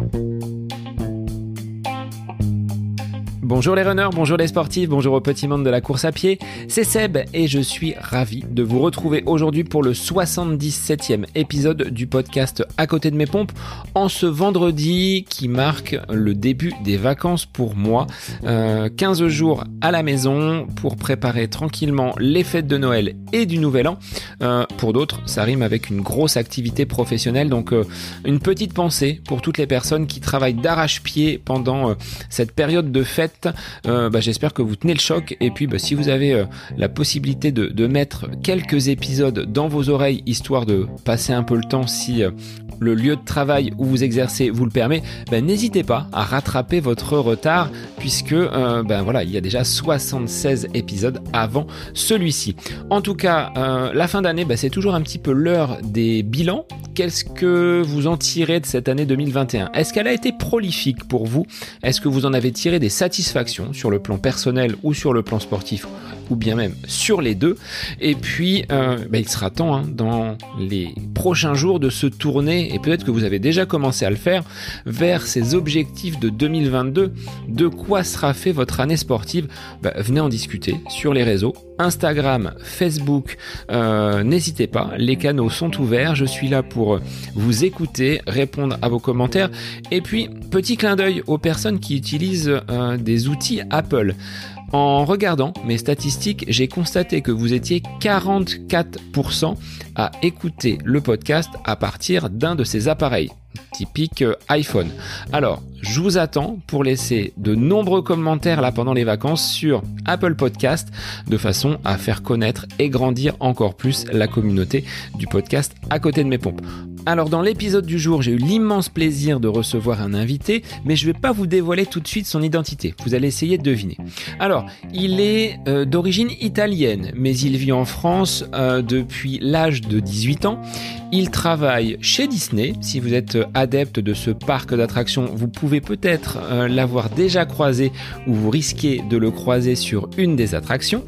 Bye. Bonjour les runners, bonjour les sportifs, bonjour au petit monde de la course à pied. C'est Seb et je suis ravi de vous retrouver aujourd'hui pour le 77e épisode du podcast À côté de mes pompes en ce vendredi qui marque le début des vacances pour moi. 15 euh, jours à la maison pour préparer tranquillement les fêtes de Noël et du Nouvel An. Euh, pour d'autres, ça rime avec une grosse activité professionnelle. Donc euh, une petite pensée pour toutes les personnes qui travaillent d'arrache-pied pendant cette période de fête euh, bah, j'espère que vous tenez le choc. Et puis, bah, si vous avez euh, la possibilité de, mettre quelques épisodes dans vos oreilles, histoire de passer un peu le temps si euh, le lieu de travail où vous exercez vous le permet, bah, n'hésitez pas à rattraper votre retard puisque ben voilà, il y a déjà 76 épisodes avant celui-ci. En tout cas, la fin d'année, c'est toujours un petit peu l'heure des bilans. Qu'est-ce que vous en tirez de cette année 2021 Est-ce qu'elle a été prolifique pour vous? Est-ce que vous en avez tiré des satisfactions sur le plan personnel ou sur le plan sportif? Ou bien même sur les deux. Et puis, euh, bah, il sera temps hein, dans les prochains jours de se tourner, et peut-être que vous avez déjà commencé à le faire, vers ces objectifs de 2022. De quoi sera fait votre année sportive? Bah, Venez en discuter sur les réseaux. Instagram, Facebook, euh, n'hésitez pas, les canaux sont ouverts, je suis là pour vous écouter, répondre à vos commentaires, et puis petit clin d'œil aux personnes qui utilisent euh, des outils Apple. En regardant mes statistiques, j'ai constaté que vous étiez 44% à écouter le podcast à partir d'un de ces appareils, typique euh, iPhone. Alors, je vous attends pour laisser de nombreux commentaires là pendant les vacances sur Apple Podcast de façon à faire connaître et grandir encore plus la communauté du podcast à côté de mes pompes. Alors dans l'épisode du jour, j'ai eu l'immense plaisir de recevoir un invité, mais je ne vais pas vous dévoiler tout de suite son identité. Vous allez essayer de deviner. Alors, il est euh, d'origine italienne, mais il vit en France euh, depuis l'âge de 18 ans. Il travaille chez Disney. Si vous êtes adepte de ce parc d'attractions, vous pouvez peut-être euh, l'avoir déjà croisé ou vous risquez de le croiser sur une des attractions.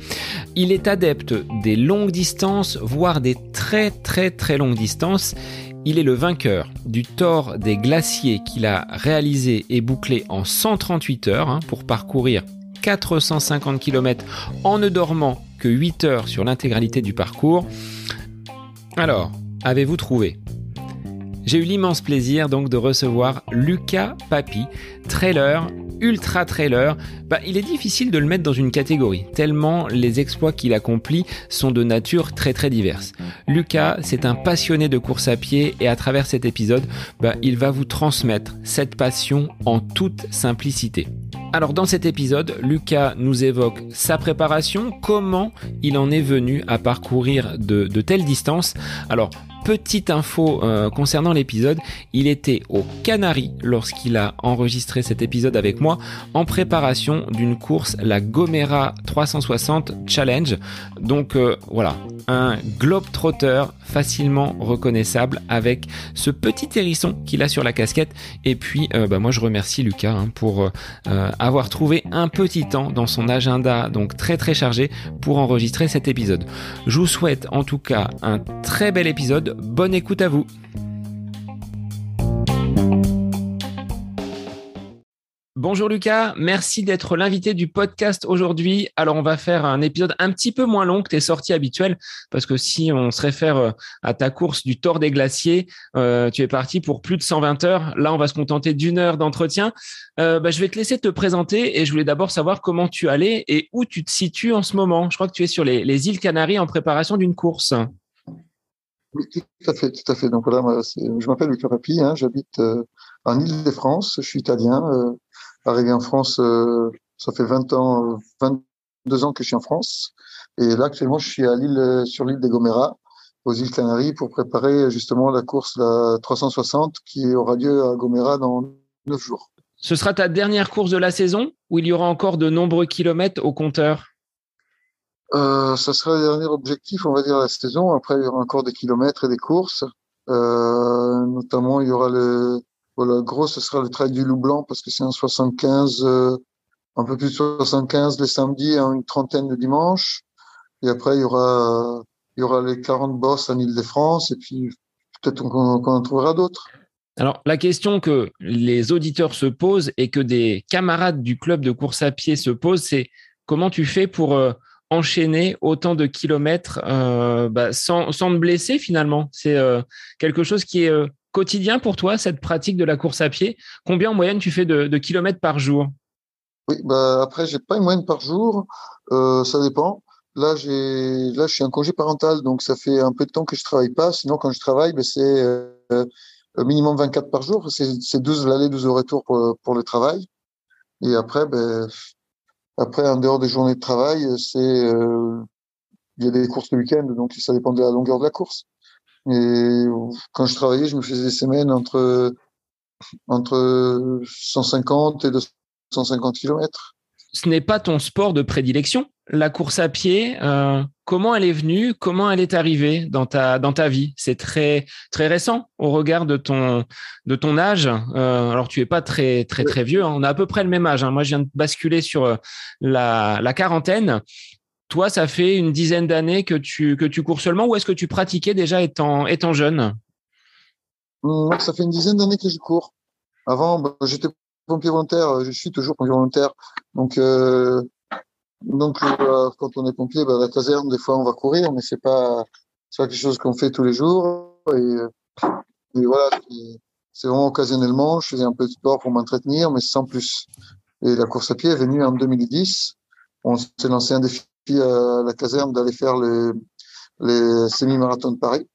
Il est adepte des longues distances, voire des très très très longues distances. Il est le vainqueur du Tour des glaciers qu'il a réalisé et bouclé en 138 heures hein, pour parcourir 450 km en ne dormant que 8 heures sur l'intégralité du parcours. Alors, avez-vous trouvé? J'ai eu l'immense plaisir donc de recevoir Lucas Papi, trailer ultra trailer, bah, il est difficile de le mettre dans une catégorie, tellement les exploits qu'il accomplit sont de nature très très diverse. Lucas, c'est un passionné de course à pied et à travers cet épisode, bah, il va vous transmettre cette passion en toute simplicité. Alors dans cet épisode, Lucas nous évoque sa préparation, comment il en est venu à parcourir de, telles distances. Alors petite info euh, concernant l'épisode, il était aux Canaries lorsqu'il a enregistré cet épisode avec moi en préparation d'une course, la Gomera 360 Challenge. Donc euh, voilà, un globe-trotter facilement reconnaissable avec ce petit hérisson qu'il a sur la casquette. Et puis, euh, bah, moi, je remercie Lucas hein, pour avoir trouvé un petit temps dans son agenda, donc très très chargé, pour enregistrer cet épisode. Je vous souhaite en tout cas un très bel épisode bonne écoute à vous. Bonjour Lucas, merci d'être l'invité du podcast aujourd'hui. Alors on va faire un épisode un petit peu moins long que tes sorties habituelles parce que si on se réfère euh, à ta course du Tour des Glaciers, euh, tu es parti pour plus de 120 heures. Là on va se contenter d'une heure d'entretien. Euh, bah, je vais te laisser te présenter et je voulais d'abord savoir comment tu allais et où tu te situes en ce moment. Je crois que tu es sur les, les îles Canaries en préparation d'une course. Oui, tout à fait, tout à fait. Donc voilà, je m'appelle Lucas Papi, hein, j'habite en Île-de-France, je suis italien, arrivé en France, euh, ça fait 20 ans, 22 ans que je suis en France, et là actuellement je suis à l'île, sur l'île des Gomera, aux îles Canaries, pour préparer justement la course la 360 qui aura lieu à Gomera dans 9 jours. Ce sera ta dernière course de la saison ou il y aura encore de nombreux kilomètres au compteur? Euh, ça sera le dernier objectif, on va dire, la saison. Après, il y aura encore des kilomètres et des courses. Euh, notamment, il y aura le, voilà, gros, ce sera le trail du Loup Blanc parce que c'est un 75, euh, un peu plus de 75 les samedis et une trentaine le dimanche. Et après, il y aura, il y aura les 40 bosses en Ile-de-France et puis peut-être qu'on en trouvera d'autres. Alors, la question que les auditeurs se posent et que des camarades du club de course à pied se posent, c'est comment tu fais pour euh, enchaîner autant de kilomètres euh, bah, sans, te blesser finalement? C'est quelque chose qui est quotidien pour toi, cette pratique de la course à pied? Combien en moyenne tu fais de, kilomètres par jour? Oui, bah après, j'ai pas une moyenne par jour, ça dépend. Là, j'ai, là, je suis en congé parental, donc ça fait un peu de temps que je travaille pas. Sinon, quand je travaille, ben, c'est euh, minimum 24 par jour. C'est 12 l'aller, 12 au retour pour, pour le travail. Et après, ben, après, en dehors des journées de travail, c'est, euh, il y a des courses le week-end, donc ça dépend de la longueur de la course. Et quand je travaillais, je me faisais des semaines entre, entre 150 et 250 km. Ce n'est pas ton sport de prédilection la course à pied, euh, comment elle est venue, comment elle est arrivée dans ta dans ta vie? C'est très très récent au regard de ton de ton âge. Euh, alors tu es pas très très très vieux, hein. on a à peu près le même âge. Hein. Moi, je viens de basculer sur euh, la, la quarantaine. Toi, ça fait une dizaine d'années que tu que tu cours seulement, ou est-ce que tu pratiquais déjà étant étant jeune? Moi, ça fait une dizaine d'années que je cours. Avant, bah, j'étais pompier volontaire, je suis toujours pompier volontaire, donc donc, euh, quand on est pompier, bah, la caserne, des fois, on va courir, mais c'est pas, pas quelque chose qu'on fait tous les jours. Euh, et voilà, c'est vraiment occasionnellement. Je faisais un peu de sport pour m'entretenir, mais sans plus. Et la course à pied est venue en 2010. On s'est lancé un défi à la caserne d'aller faire les, semi-marathons de Paris.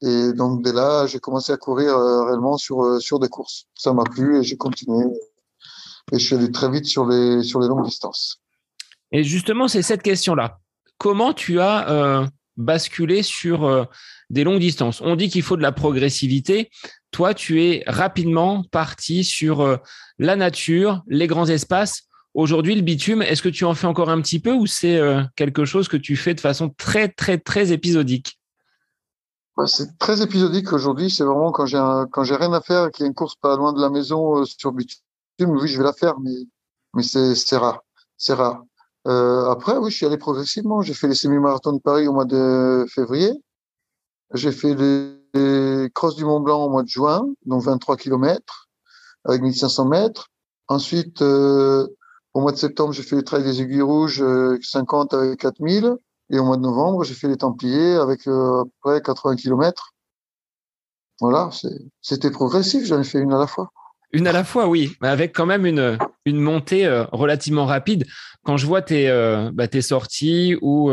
Et donc, dès là, j'ai commencé à courir euh, réellement sur, sur des courses. Ça m'a plu et j'ai continué. Et je suis allé très vite sur les, sur les longues distances. Et justement, c'est cette question-là. Comment tu as euh, basculé sur euh, des longues distances? On dit qu'il faut de la progressivité. Toi, tu es rapidement parti sur euh, la nature, les grands espaces. Aujourd'hui, le bitume, est-ce que tu en fais encore un petit peu ou c'est quelque chose que tu fais de façon très, très, très épisodique? C'est très épisodique aujourd'hui. C'est vraiment quand j'ai rien à faire et qu'il y a une course pas loin de la maison sur bitume, oui, je vais la faire, mais, mais c'est rare. C'est rare. Euh, après, oui, je suis allé progressivement. J'ai fait les semi-marathons de Paris au mois de février. J'ai fait les, crosses du Mont Blanc au mois de juin, donc 23 km avec 1500 mètres. Ensuite, euh, au mois de septembre, j'ai fait les trails des aiguilles rouges, 50 euh, avec 4000. Et au mois de novembre, j'ai fait les Templiers avec euh, à peu près 80 km. Voilà, c'était progressif, j'en ai fait une à la fois. Une à la fois, oui, mais avec quand même une, une montée euh, relativement rapide. Quand je vois tes, bah, tes sorties ou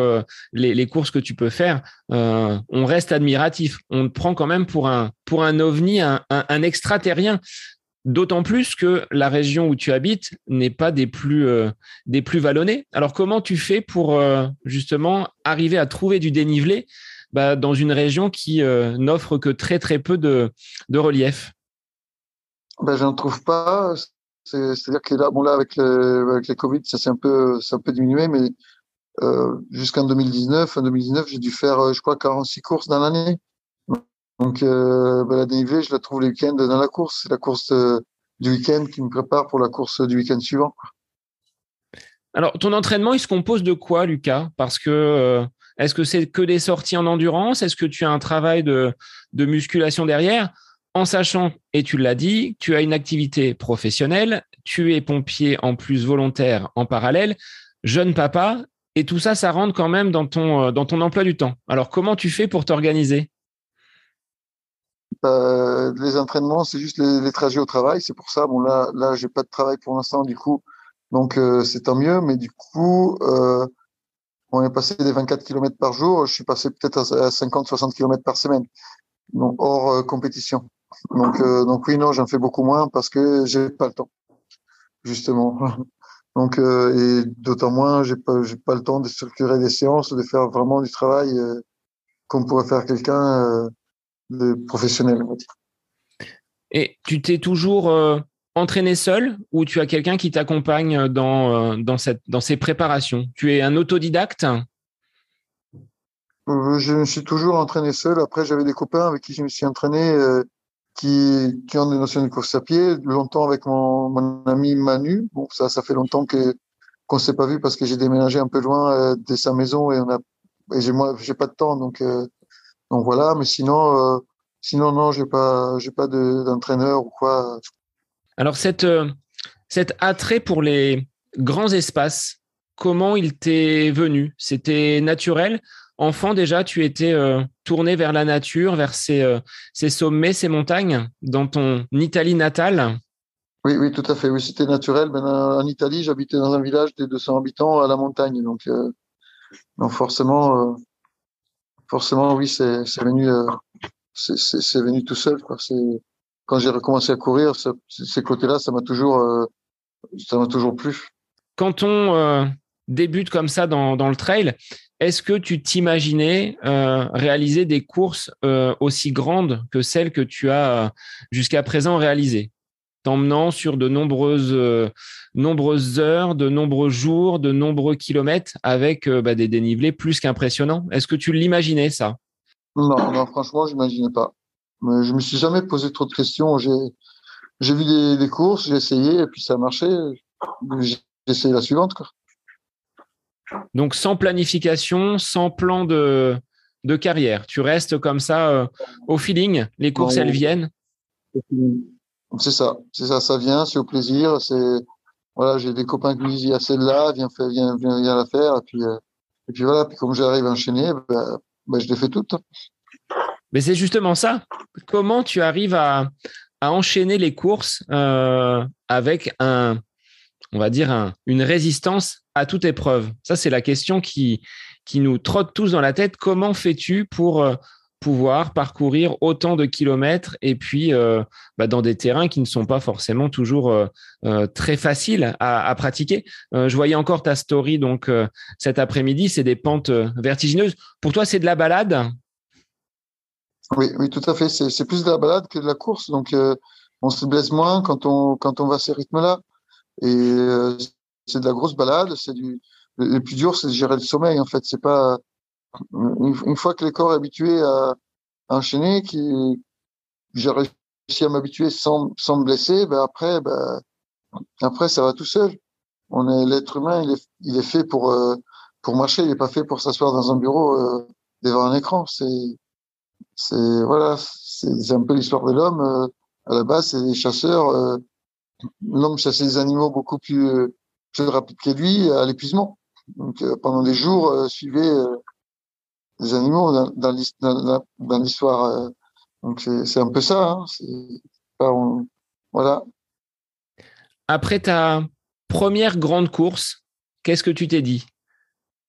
les, les, courses que tu peux faire, on reste admiratif. On te prend quand même pour un, pour un ovni, un, un, extraterrien. D'autant plus que la région où tu habites n'est pas des plus, plus vallonnées. Alors, comment tu fais pour justement arriver à trouver du dénivelé bah, dans une région qui n'offre que très, très peu de, relief? Ben, J'en trouve pas. C'est-à-dire que là, avec, le, avec les Covid, ça s'est un peu, un peu diminué, mais euh, jusqu'en 2019, en 2019, j'ai dû faire, euh, je crois, 46 courses dans l'année. Donc, euh, ben, la dénivelée, je la trouve les week-ends dans la course. C'est la course euh, du week-end qui me prépare pour la course du week-end suivant. Alors, ton entraînement, il se compose de quoi, Lucas? Parce que euh, est-ce que c'est que des sorties en endurance? Est-ce que tu as un travail de, de musculation derrière? En sachant, et tu l'as dit, tu as une activité professionnelle, tu es pompier en plus volontaire en parallèle, jeune papa, et tout ça, ça rentre quand même dans ton, dans ton emploi du temps. Alors, comment tu fais pour t'organiser? Euh, Les entraînements, c'est juste les, trajets au travail. C'est pour ça, bon, là, là j'ai pas de travail pour l'instant, du coup, donc euh, c'est tant mieux, mais du coup, on est passé des 24 km par jour, je suis passé peut-être à 50-60 km par semaine, donc hors compétition. Donc, euh, donc oui, non, j'en fais beaucoup moins parce que j'ai pas le temps, justement. Donc, euh, et d'autant moins, j'ai pas, j'ai pas le temps de structurer des séances, de faire vraiment du travail euh, comme pourrait faire quelqu'un de professionnel, on va dire. Et tu t'es toujours entraîné seul ou tu as quelqu'un qui t'accompagne dans, dans, cette, dans ces préparations? Tu es un autodidacte? Je me suis toujours entraîné seul. Après, j'avais des copains avec qui je me suis entraîné qui, qui ont des notions de course à pied, longtemps avec mon, mon ami Manu. Bon, ça, ça fait longtemps que qu'on s'est pas vu parce que j'ai déménagé un peu loin euh, de sa maison et on a, et j'ai moi, j'ai pas de temps, donc euh, donc voilà. Mais sinon, euh, sinon non, j'ai pas, j'ai pas d'entraîneur ou quoi. Alors cette, cet attrait pour les grands espaces, comment il t'est venu? C'était naturel? Enfant déjà, tu étais tourné vers la nature, vers ces, ces sommets, ces montagnes, dans ton Italie natale? Oui, oui, tout à fait. Oui, c'était naturel. Ben, en Italie, j'habitais dans un village de 200 habitants à la montagne. Donc, euh, donc forcément, euh, forcément, oui, c'est venu, euh, venu tout seul. Quand j'ai recommencé à courir, ces côtés-là, ça m'a toujours, euh, toujours plu. Quand on euh, débute comme ça dans, dans le trail, est-ce que tu t'imaginais réaliser des courses aussi grandes que celles que tu as jusqu'à présent réalisées? T'emmenant sur de nombreuses, euh, nombreuses heures, de nombreux jours, de nombreux kilomètres avec euh, bah, des dénivelés plus qu'impressionnants. Est-ce que tu l'imaginais ça? Non, non, franchement, je n'imaginais pas. Mais je me suis jamais posé trop de questions. J'ai, vu des, courses, j'ai essayé et puis ça a marché. J'ai essayé la suivante. Donc sans planification, sans plan de, de carrière. Tu restes comme ça euh, au feeling. Les courses, elles viennent. C'est ça, c'est ça, ça vient, c'est au plaisir. C'est voilà, j'ai des copains qui me disent il y a celle-là, viens, viens, viens, la faire. Et puis, euh, et puis voilà, puis comme j'arrive à enchaîner, ben, ben, je les fais toutes. Mais c'est justement ça. Comment tu arrives à, à enchaîner les courses euh, avec un, on va dire, un, une résistance à toute épreuve? Ça, c'est la question qui, qui nous trotte tous dans la tête. Comment fais-tu pour euh, pouvoir parcourir autant de kilomètres et puis euh, bah, dans des terrains qui ne sont pas forcément toujours euh, euh, très faciles à, pratiquer. je voyais encore ta story donc cet après-midi, c'est des pentes vertigineuses. Pour toi, c'est de la balade? Oui, oui, tout à fait. C'est plus de la balade que de la course, donc on se blesse moins quand on quand on va à ces rythmes-là. Et c'est de la grosse balade. C'est du le plus dur, c'est de gérer le sommeil. En fait, c'est pas une, fois que le corps est habitué à, enchaîner, qui j'ai réussi à m'habituer sans, sans me blesser, ben après, ben, après ça va tout seul. On est l'être humain, il est, il est fait pour euh, pour marcher, il n'est pas fait pour s'asseoir dans un bureau euh, devant un écran. C'est c'est voilà, c'est un peu l'histoire de l'homme. Euh, à la base, c'est des chasseurs. Euh, l'homme chassait des animaux beaucoup plus plus rapides que lui à l'épuisement. Donc pendant des jours, suivait des animaux dans, dans l'histoire. Euh, donc c'est un peu ça. Hein, voilà. Après ta première grande course, qu'est-ce que tu t'es dit?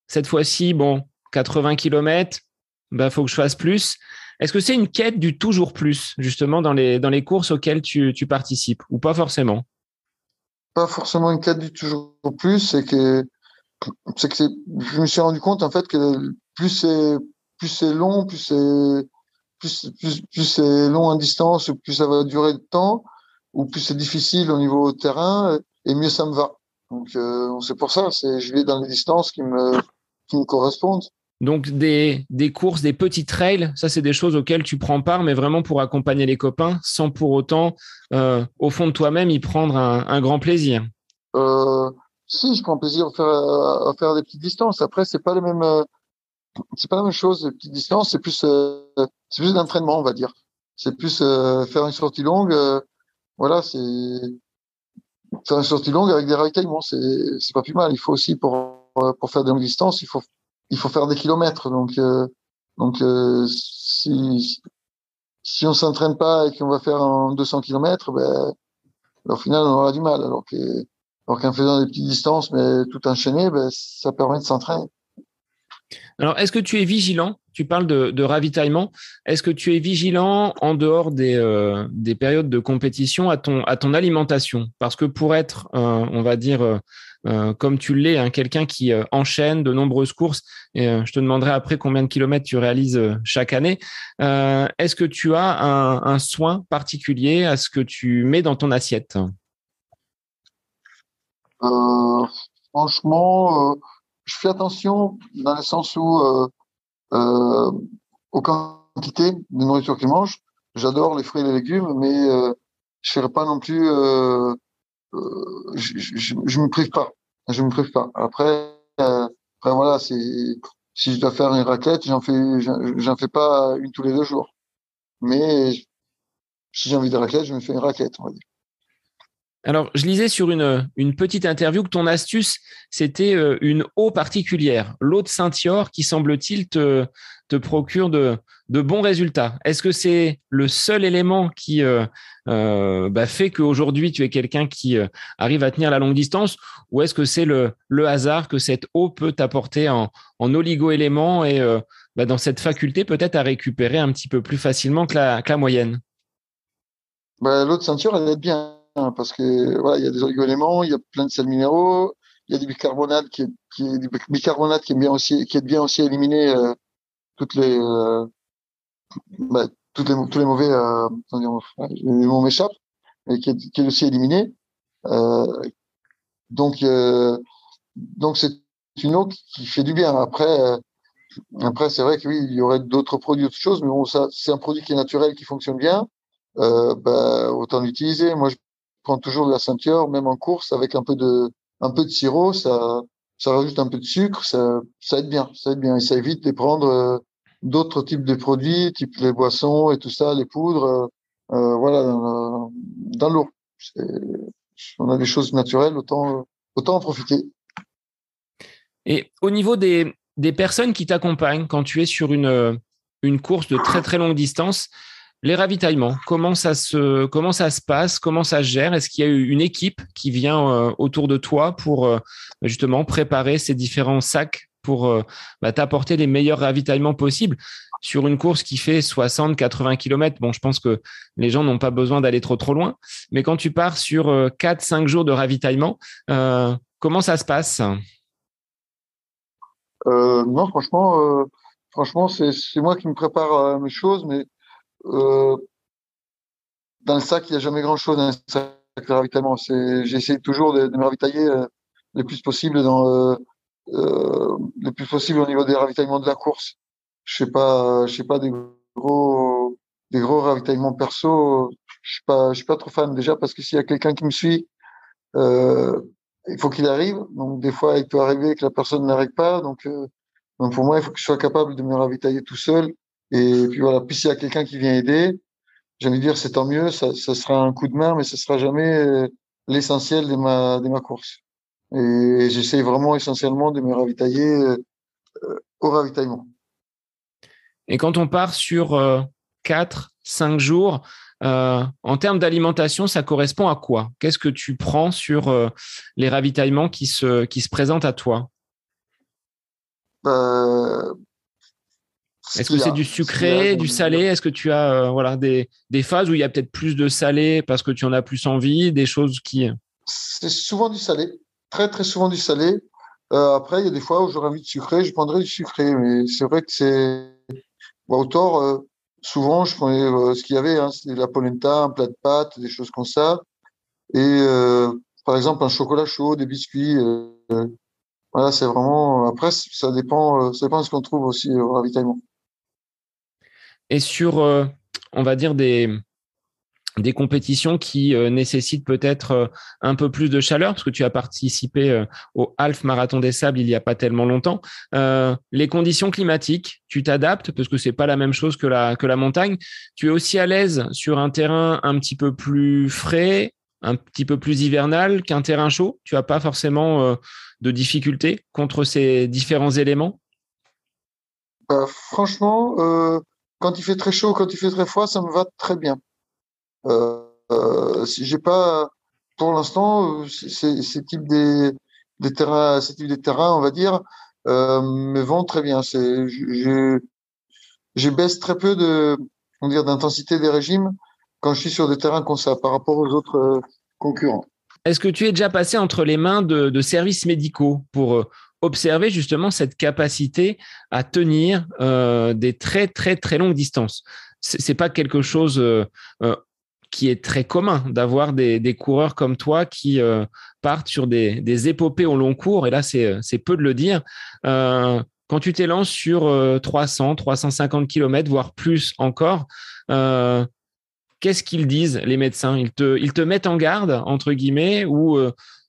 Cette fois-ci, bon, 80 km, bah faut que je fasse plus. Est-ce que c'est une quête du toujours plus, justement, dans les, dans les courses auxquelles tu, tu participes, ou pas forcément? Pas forcément une quête du toujours plus, c'est que, que je me suis rendu compte, en fait, que plus c'est plus c'est long, plus c'est plus, plus, plus c'est long en distance, plus ça va durer de temps, ou plus c'est difficile au niveau terrain, et mieux ça me va. Donc euh, c'est pour ça, c'est je vais dans les distances qui me qui me correspondent. Donc des, des courses, des petits trails, ça c'est des choses auxquelles tu prends part, mais vraiment pour accompagner les copains, sans pour autant, euh, au fond de toi-même, y prendre un, un grand plaisir. Euh, si, je prends plaisir à faire, à faire des petites distances. Après, c'est pas les mêmes, euh, c'est pas la même chose. Les petites distances, c'est plus, euh, c'est plus d'entraînement, on va dire. C'est plus euh, faire une sortie longue. Euh, voilà, c'est faire une sortie longue avec des ravitaillements. C'est, c'est pas plus mal. Il faut aussi pour pour faire des longues distances, il faut il faut faire des kilomètres. Donc donc si si on s'entraîne pas et qu'on va faire en 200 kilomètres, ben au final on aura du mal. Alors alors qu'en faisant des petites distances mais tout enchaîné, ben ça permet de s'entraîner. Alors, est-ce que tu es vigilant? Tu parles de, ravitaillement. Est-ce que tu es vigilant en dehors des, euh, des périodes de compétition à ton, alimentation? Parce que pour être, euh, on va dire, euh, comme tu l'es, hein, quelqu'un qui enchaîne de nombreuses courses, et je te demanderai après combien de kilomètres tu réalises chaque année, est-ce que tu as un, soin particulier à ce que tu mets dans ton assiette? Franchement je fais attention dans le sens où euh, euh, aux quantités de nourriture qu'ils mangent. J'adore les fruits et les légumes, mais euh, je ferai pas non plus. Euh, euh, je, je, me prive pas. Je me prive pas. Après, euh, après voilà, c'est si je dois faire une raclette, j'en fais, j'en fais pas une tous les deux jours. Mais si j'ai envie de raclette, je me fais une raclette, on va dire. Alors, je lisais sur une, petite interview que ton astuce, c'était euh, une eau particulière, l'eau de Saint-Yor, qui semble-t-il te, procure de, bons résultats. Est-ce que c'est le seul élément qui euh, euh, bah, fait qu'aujourd'hui tu es quelqu'un qui arrive à tenir la longue distance, ou est-ce que c'est le, hasard que cette eau peut t'apporter en, en oligo-éléments et bah, dans cette faculté peut-être à récupérer un petit peu plus facilement que la, moyenne? Bah, L'eau de Saint-Yor, elle est bien parce que voilà, il y a des oligo-éléments, il y a plein de sels minéraux, il y a du bicarbonate qui est, du bicarbonate qui est bien aussi qui est bien aussi éliminé euh, toutes les euh, bah, toutes les tous les mauvais euh, les et qui est, aussi éliminé euh, donc donc c'est une eau qui fait du bien. Après après c'est vrai que oui il y aurait d'autres produits autre chose mais bon ça c'est un produit qui est naturel qui fonctionne bien. Bah, autant l'utiliser. Moi prends toujours de la ceinture, même en course, avec un peu de, un peu de sirop, ça, ça rajoute un peu de sucre, ça, ça aide bien, ça aide bien. Et ça évite de prendre euh, d'autres types de produits, type les boissons et tout ça, les poudres, euh, euh voilà, dans, l'eau. On a des choses naturelles, autant, autant en profiter. Et au niveau des, des personnes qui t'accompagnent quand tu es sur une, une course de très très longue distance, les ravitaillements, comment ça se, passe, comment ça se gère? Est-ce qu'il y a une équipe qui vient euh, autour de toi pour euh, justement préparer ces différents sacs pour euh, bah, t'apporter les meilleurs ravitaillements possibles sur une course qui fait 60, 80 km, bon, je pense que les gens n'ont pas besoin d'aller trop loin. Mais quand tu pars sur 4, 5 jours de ravitaillement, comment ça se passe? Non, franchement, franchement, c'est moi qui me prépare mes choses, mais euh, dans le sac, il n'y a jamais grand-chose dans le sac de ravitaillement. J'essaie toujours de, me ravitailler euh, le plus possible dans euh, le plus possible au niveau des ravitaillements de la course. Je sais pas, je sais pas des gros des gros ravitaillements perso. Je suis pas, je suis pas trop fan déjà parce que s'il y a quelqu'un qui me suit, il faut qu'il arrive. Donc des fois, il peut arriver que la personne n'arrive pas. Donc, donc pour moi, il faut que je sois capable de me ravitailler tout seul et puis voilà, puis s'il y a quelqu'un qui vient aider, j'ai envie de dire c'est tant mieux, ça, ça, sera un coup de main, mais ce sera jamais euh, l'essentiel de ma, de ma course. Et j'essaie vraiment essentiellement de me ravitailler euh, au ravitaillement. Et quand on part sur euh, 4, 5 jours, euh, en termes d'alimentation, ça correspond à quoi? Qu'est-ce que tu prends sur euh, les ravitaillements qui se, qui se présentent à toi? Euh, est-ce que c'est du sucré, du salé? Est-ce que tu as euh, voilà des, des, phases où il y a peut-être plus de salé parce que tu en as plus envie, des choses qui C'est souvent du salé, très très souvent du salé. Euh, après, il y a des fois où j'aurais envie de sucré, je prendrais du sucré, mais c'est vrai que c'est bon, au tort, euh, souvent je prenais euh, ce qu'il y avait, hein, c'était la polenta, un plat de pâtes, des choses comme ça, et euh, par exemple un chocolat chaud, des biscuits. voilà, c'est vraiment. Après, ça dépend, ça dépend de ce qu'on trouve aussi au ravitaillement et sur, euh, on va dire, des, des compétitions qui euh, nécessitent peut-être euh, un peu plus de chaleur, parce que tu as participé au Half Marathon des Sables il n'y a pas tellement longtemps. les conditions climatiques, tu t'adaptes, parce que c'est pas la même chose que la, que la montagne. Tu es aussi à l'aise sur un terrain un petit peu plus frais, un petit peu plus hivernal qu'un terrain chaud? Tu n'as pas forcément de difficultés contre ces différents éléments? Franchement, quand il fait très chaud, quand il fait très froid, ça me va très bien. Euh, euh, j'ai pas, pour l'instant, euh, ces types des, des terrains, ces types de terrains, on va dire, euh, me vont très bien. C'est, je, baisse très peu de, on dire, d'intensité des régimes quand je suis sur des terrains comme ça par rapport aux autres concurrents. Est-ce que tu es déjà passé entre les mains de, de services médicaux pour observer justement cette capacité à tenir euh, des très très très longues distances. C'est pas quelque chose euh, euh, qui est très commun d'avoir des, coureurs comme toi qui partent sur des, épopées au long cours. Et là, c'est peu de le dire. Quand tu t'élances sur 300, 350 km, voire plus encore, qu'est-ce qu'ils disent, les médecins? Ils te, ils te mettent en garde, entre guillemets, ou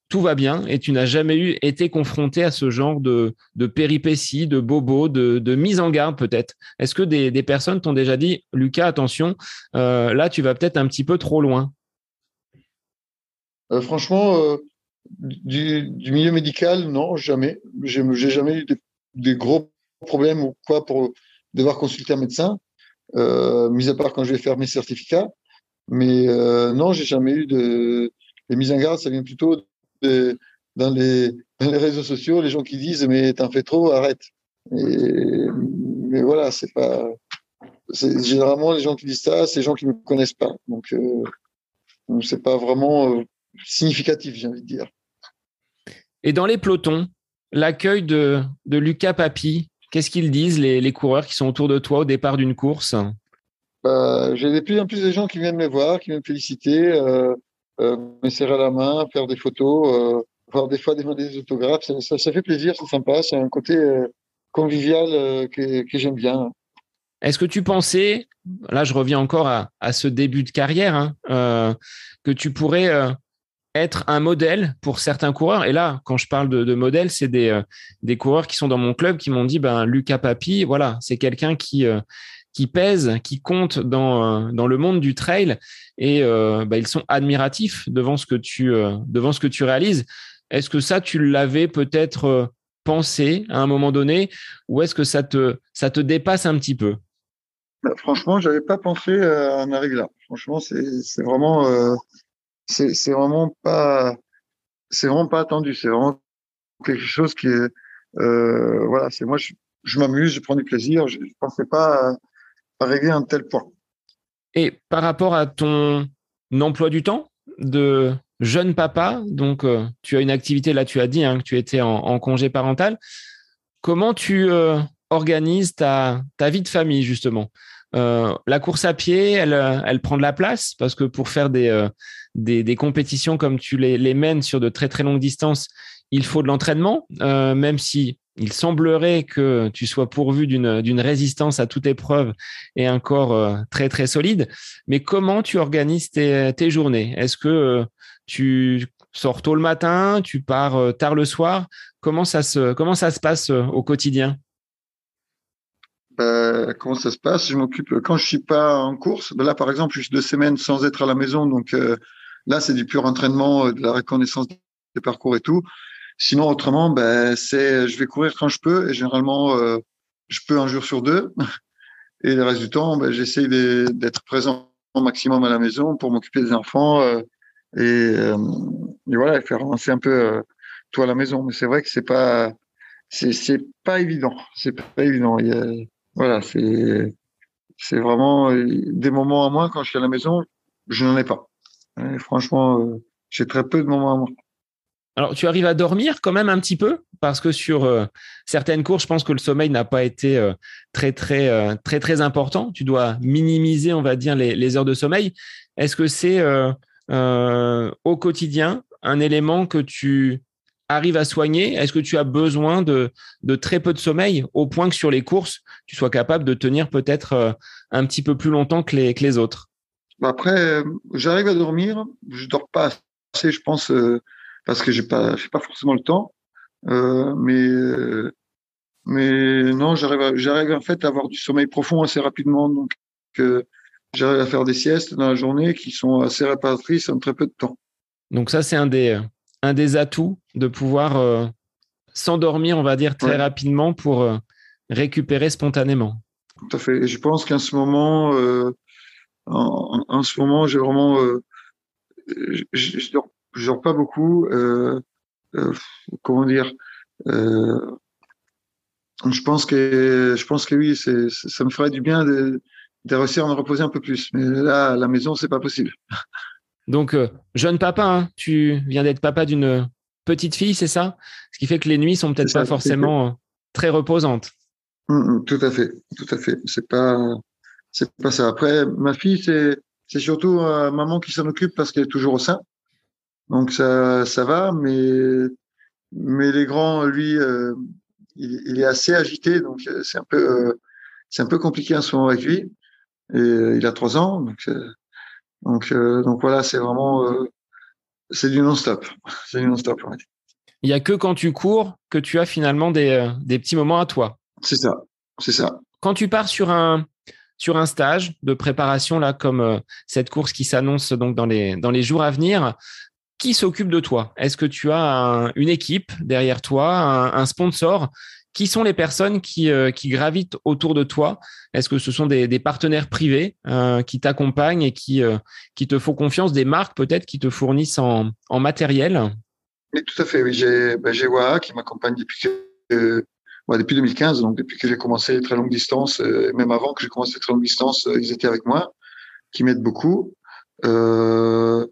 tout va bien et tu n'as jamais eu été confronté à ce genre de, de péripéties, de bobos, de, mise en garde peut-être Est-ce que des, personnes t'ont déjà dit, Lucas, attention, euh, là tu vas peut-être un petit peu trop loin? Euh, Franchement, euh, du, milieu médical, non, jamais. J'ai jamais eu des, gros problèmes ou quoi pour devoir consulter un médecin, mis à part quand je vais faire mes certificats. Mais non, j'ai jamais eu de. Les mises en garde, ça vient plutôt dans, les, les réseaux sociaux, les gens qui disent mais t'en fais trop, arrête. mais voilà, c'est pas. Généralement, les gens qui disent ça, c'est les gens qui ne me connaissent pas. Donc, euh, c'est pas vraiment euh, significatif, j'ai envie de dire. Et dans les pelotons, l'accueil de, de Lucas Papi, qu'est-ce qu'ils disent, les, les, coureurs qui sont autour de toi au départ d'une course? Bah, J'ai de plus en plus de gens qui viennent me voir, qui viennent me féliciter. Euh, me serrer la main, faire des photos, euh, voir des fois des autographes. Ça, ça, fait plaisir, c'est sympa. C'est un côté euh, convivial que, j'aime bien. Est-ce que tu pensais, là je reviens encore à, à ce début de carrière, hein, euh, que tu pourrais euh, être un modèle pour certains coureurs? Et là, quand je parle de, modèle, c'est des, euh, des coureurs qui sont dans mon club qui m'ont dit, ben Lucas Papi, voilà, c'est quelqu'un qui qui pèse, qui compte dans, dans le monde du trail et euh, bah, ils sont admiratifs devant ce que tu, euh, devant ce que tu réalises. Est-ce que ça, tu l'avais peut-être euh, pensé à un moment donné ou est-ce que ça te, ça te dépasse un petit peu? Bah, Franchement, j'avais pas pensé à en arriver là. Franchement, c'est vraiment, c'est vraiment pas, vraiment pas attendu. C'est vraiment quelque chose qui est, voilà, c'est moi, je, je m'amuse, je prends du plaisir. Je, ne pensais pas arriver à un tel point. Et par rapport à ton emploi du temps de jeune papa, donc euh, tu as une activité, là tu as dit hein, que tu étais en, congé parental, comment tu euh, organises ta, vie de famille justement? Euh, La course à pied, elle, prend de la place? Parce que pour faire des, compétitions comme tu les, mènes sur de très très longues distances, il faut de l'entraînement, même si il semblerait que tu sois pourvu d'une résistance à toute épreuve et un corps euh, très très solide. Mais comment tu organises tes, journées? Est-ce que euh, tu sors tôt le matin, tu pars euh, tard le soir? Comment ça se comment ça se passe au quotidien? Bah, comment ça se passe? Je m'occupe quand je suis pas en course. Bah, là, par exemple, je suis deux semaines sans être à la maison, donc là, c'est du pur entraînement, de la reconnaissance des parcours et tout. Sinon, autrement, ben, c'est, je vais courir quand je peux et généralement, euh, je peux un jour sur deux. Et le reste du temps, ben, j'essaye d'être présent au maximum à la maison pour m'occuper des enfants euh, et, euh, et, voilà, faire avancer un peu euh, tout à la maison. Mais c'est vrai que c'est pas, c'est, pas évident. C'est pas évident. Il y a, voilà, c'est, c'est vraiment des moments à moi quand je suis à la maison, je n'en ai pas. Et franchement, j'ai très peu de moments à moi. Alors, tu arrives à dormir quand même un petit peu? Parce que sur euh, certaines courses, je pense que le sommeil n'a pas été euh, très, très, euh, très, très important. Tu dois minimiser, on va dire, les, heures de sommeil. Est-ce que c'est au quotidien un élément que tu arrives à soigner? Est-ce que tu as besoin de, de, très peu de sommeil au point que sur les courses, tu sois capable de tenir peut-être un petit peu plus longtemps que les, que les autres? Bah, Après, j'arrive à dormir. Je dors pas assez, je pense parce que j'ai pas, j'ai pas forcément le temps. Euh, mais mais non, j'arrive, j'arrive en fait à avoir du sommeil profond assez rapidement, donc euh, j'arrive à faire des siestes dans la journée qui sont assez réparatrices en très peu de temps. Donc ça, c'est un des un des atouts de pouvoir euh, s'endormir, on va dire très rapidement pour récupérer spontanément. Tout à fait. Et je pense qu'en ce moment, en, en, ce moment, j'ai vraiment, je, je, dors je pas beaucoup. Euh, euh, comment dire euh, Je pense que je pense que oui, c'est, ça me ferait du bien de, de réussir à me reposer un peu plus. Mais là, à la maison, c'est pas possible. Donc, jeune papa, hein, tu viens d'être papa d'une petite fille, c'est ça? Ce qui fait que les nuits sont peut-être pas forcément très reposantes. Hum, hum, tout à fait, tout à fait. C'est pas, c'est pas ça. Après, ma fille, c'est, c'est surtout maman qui s'en occupe parce qu'elle est toujours au sein. Donc ça, ça va, mais mais les grands, lui, euh, il, il, est assez agité, donc euh, c'est un peu euh, c'est un peu compliqué en ce moment avec lui. Et il a trois ans, donc donc donc voilà, c'est vraiment C'est du non-stop. C'est du non-stop. Il n'y a que quand tu cours que tu as finalement des, des petits moments à toi. C'est ça. C'est ça. Quand tu pars sur un, sur un stage de préparation, là, comme euh, cette course qui s'annonce donc dans les, dans les jours à venir, qui s'occupe de toi? Est-ce que tu as une équipe derrière toi, un, sponsor? Qui sont les personnes qui, euh, qui gravitent autour de toi? Est-ce que ce sont des, des partenaires privés euh, qui t'accompagnent et qui, qui te font confiance, des marques peut-être qui te fournissent en, en matériel? Oui, tout à fait. Oui. J'ai ben, qui m'accompagne depuis que depuis 2015, donc depuis que j'ai commencé les très longues distances, euh, même avant que j'ai commencé les très longues distances, euh, ils étaient avec moi, qui m'aident beaucoup. Euh,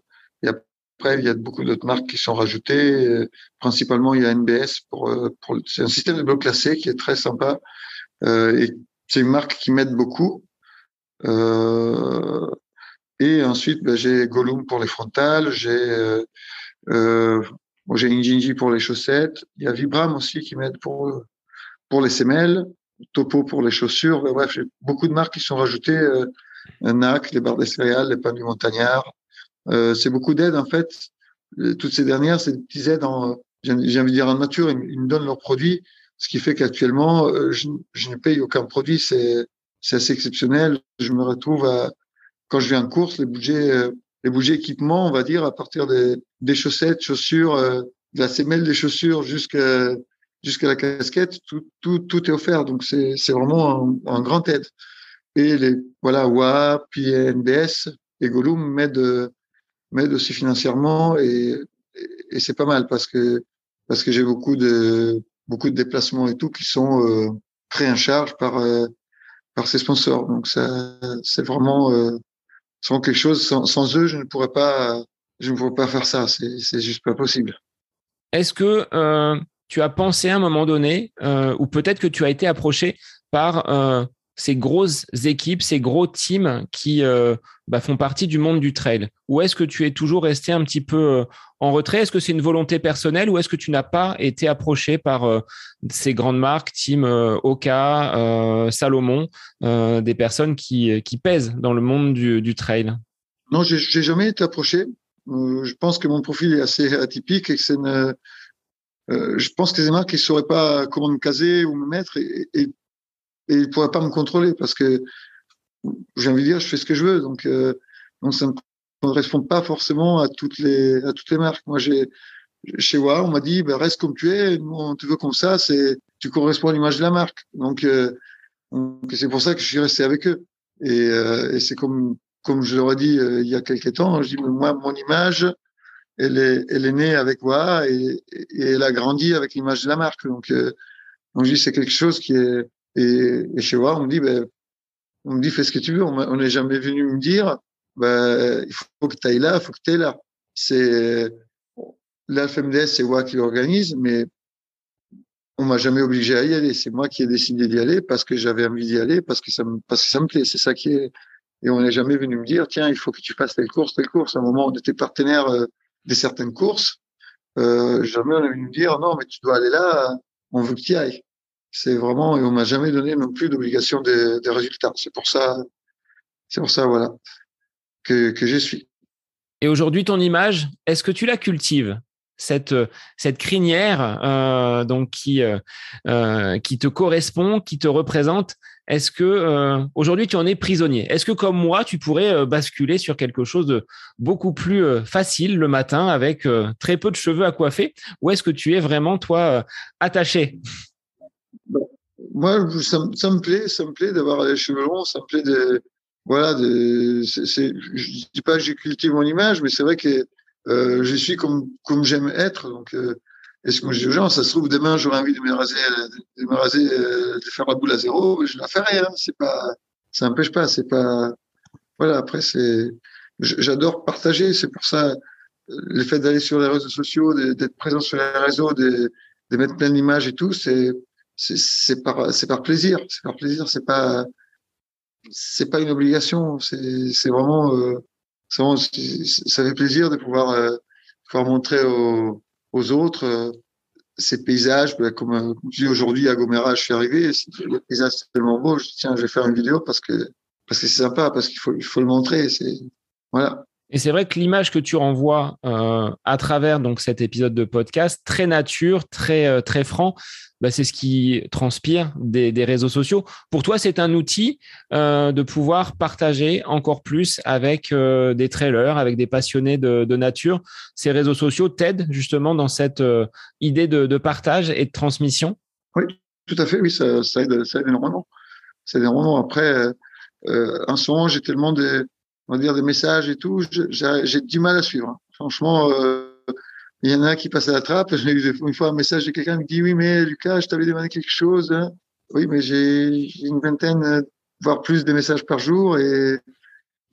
après, il y a beaucoup d'autres marques qui sont rajoutées. Euh, principalement, il y a NBS pour, pour c'est un système de bloc classé qui est très sympa. et c'est une marque qui m'aide beaucoup. et ensuite, ben, j'ai Gollum pour les frontales, j'ai euh, j'ai Injinji pour les chaussettes. Il y a Vibram aussi qui m'aide pour pour les semelles, Topo pour les chaussures. Bref, j'ai beaucoup de marques qui sont rajoutées. Euh, NAC, les barres des céréales, les pains du montagnard. Euh, c'est beaucoup d'aides en fait. Toutes ces dernières, c'est des petites aides en, j'ai envie de dire en nature. Ils, me donnent leurs produits, ce qui fait qu'actuellement, euh, je, ne paye aucun produit. C'est c'est assez exceptionnel. Je me retrouve à quand je viens en course, les budgets, euh, les budgets équipements, on va dire, à partir des, des chaussettes, chaussures, euh, de la semelle des chaussures jusqu'à jusqu'à la casquette, tout, tout, tout est offert. Donc, c'est vraiment un, un, grand aide. Et les, voilà, WA, puis NBS et Gollum m'aident, m'aident aussi financièrement et, c'est pas mal parce que, parce que j'ai beaucoup de, beaucoup de déplacements et tout qui sont euh, pris en charge par, euh, par ces sponsors. Donc, ça, c'est vraiment, euh, quelque chose. Sans, sans, eux, je ne pourrais pas, je ne pourrais pas faire ça. C'est, c'est juste pas possible. Est-ce que euh, tu as pensé à un moment donné, ou peut-être que tu as été approché par ces grosses équipes, ces gros teams qui euh, bah, font partie du monde du trail. Ou est-ce que tu es toujours resté un petit peu euh, en retrait? Est-ce que c'est une volonté personnelle ou est-ce que tu n'as pas été approché par euh, ces grandes marques, Team Oka, Salomon, des personnes qui, qui pèsent dans le monde du, du trail? Non, j'ai jamais été approché. je pense que mon profil est assez atypique et que c'est une je pense que les marques, ils sauraient pas comment me caser ou me mettre et, et, et ils pourraient pas me contrôler parce que j'ai envie de dire, je fais ce que je veux. Donc, euh, donc ça ne correspond pas forcément à toutes les, à toutes les marques. Moi, j'ai, chez WA, on m'a dit, ben, reste comme tu es. On te veut comme ça. C'est, tu corresponds à l'image de la marque. Donc, euh, c'est pour ça que je suis resté avec eux. Et, euh, et c'est comme, comme je leur ai dit euh, il y a quelques temps, je dis, moi, mon image, elle est, elle est née avec et, et elle a grandi avec l'image de la marque. Donc, euh, donc je dis c'est quelque chose qui est et, et chez moi on me dit ben on me dit fais ce que tu veux. On n'est jamais venu me dire ben il faut que tu ailles là, il faut que tu es là. C'est l'AFMDS, c'est moi qui l'organise, mais on m'a jamais obligé à y aller. C'est moi qui ai décidé d'y aller parce que j'avais envie d'y aller, parce que ça me, parce que ça me plaît. C'est ça qui est. Et on n'est jamais venu me dire, tiens, il faut que tu fasses telle course, telle course. À un moment, on était partenaires euh, des certaines courses, euh, jamais on a venu me dire non, mais tu dois aller là, on veut que tu y ailles. C'est vraiment, et on m'a jamais donné non plus d'obligation de, de résultats. C'est pour ça, c'est pour ça, voilà, que, que je suis. Et aujourd'hui, ton image, est-ce que tu la cultives cette cette crinière euh, donc qui euh, euh qui te correspond, qui te représente? Est-ce que aujourd'hui tu en es prisonnier? Est-ce que comme moi tu pourrais basculer sur quelque chose de beaucoup plus facile le matin avec très peu de cheveux à coiffer? Ou est-ce que tu es vraiment toi attaché? Moi, ça, me plaît, ça me plaît d'avoir les cheveux longs, ça me plaît de voilà, de, c'est, je dis pas que j'ai cultivé mon image, mais c'est vrai que je suis comme comme j'aime être, donc et ce que je dis aux gens, ça se trouve, demain, j'aurais envie de me raser, de me raser, euh, de faire la boule à zéro, je la ferai, hein. C'est pas, ça n'empêche pas, c'est pas, voilà, après, c'est, j'adore partager, c'est pour ça, le fait d'aller sur les réseaux sociaux, d'être présent sur les réseaux, de mettre plein d'images et tout, c'est, c'est par, c'est par plaisir, c'est par plaisir, c'est pas, c'est pas une obligation, c'est, c'est vraiment, euh, vraiment, ça fait plaisir de pouvoir, euh, pouvoir montrer aux, aux autres euh, ces paysages. Ben, comme, euh, comme je dis aujourd'hui à Gomera, je suis arrivé, le paysage c'est tellement beau. Je tiens, je vais faire une vidéo parce que parce que c'est sympa, parce qu'il faut il faut le montrer. C'est voilà. Et c'est vrai que l'image que tu renvoies euh, à travers donc cet épisode de podcast, très nature, très euh, très franc, bah, c'est ce qui transpire des, réseaux sociaux. Pour toi, c'est un outil euh, de pouvoir partager encore plus avec des trailers, avec des passionnés de, de nature. Ces réseaux sociaux t'aident justement dans cette idée de, de, partage et de transmission? Oui, tout à fait. Oui, ça, aide, énormément. Ça aide énormément. Après, en ce j'ai tellement des on va dire des messages et tout, j'ai du mal à suivre. Hein. Franchement, euh, il y en a qui passent à la trappe. J'ai eu une fois un message de quelqu'un qui me dit oui, mais Lucas, je t'avais demandé quelque chose. Hein. Oui, mais j'ai une vingtaine, voire plus de messages par jour et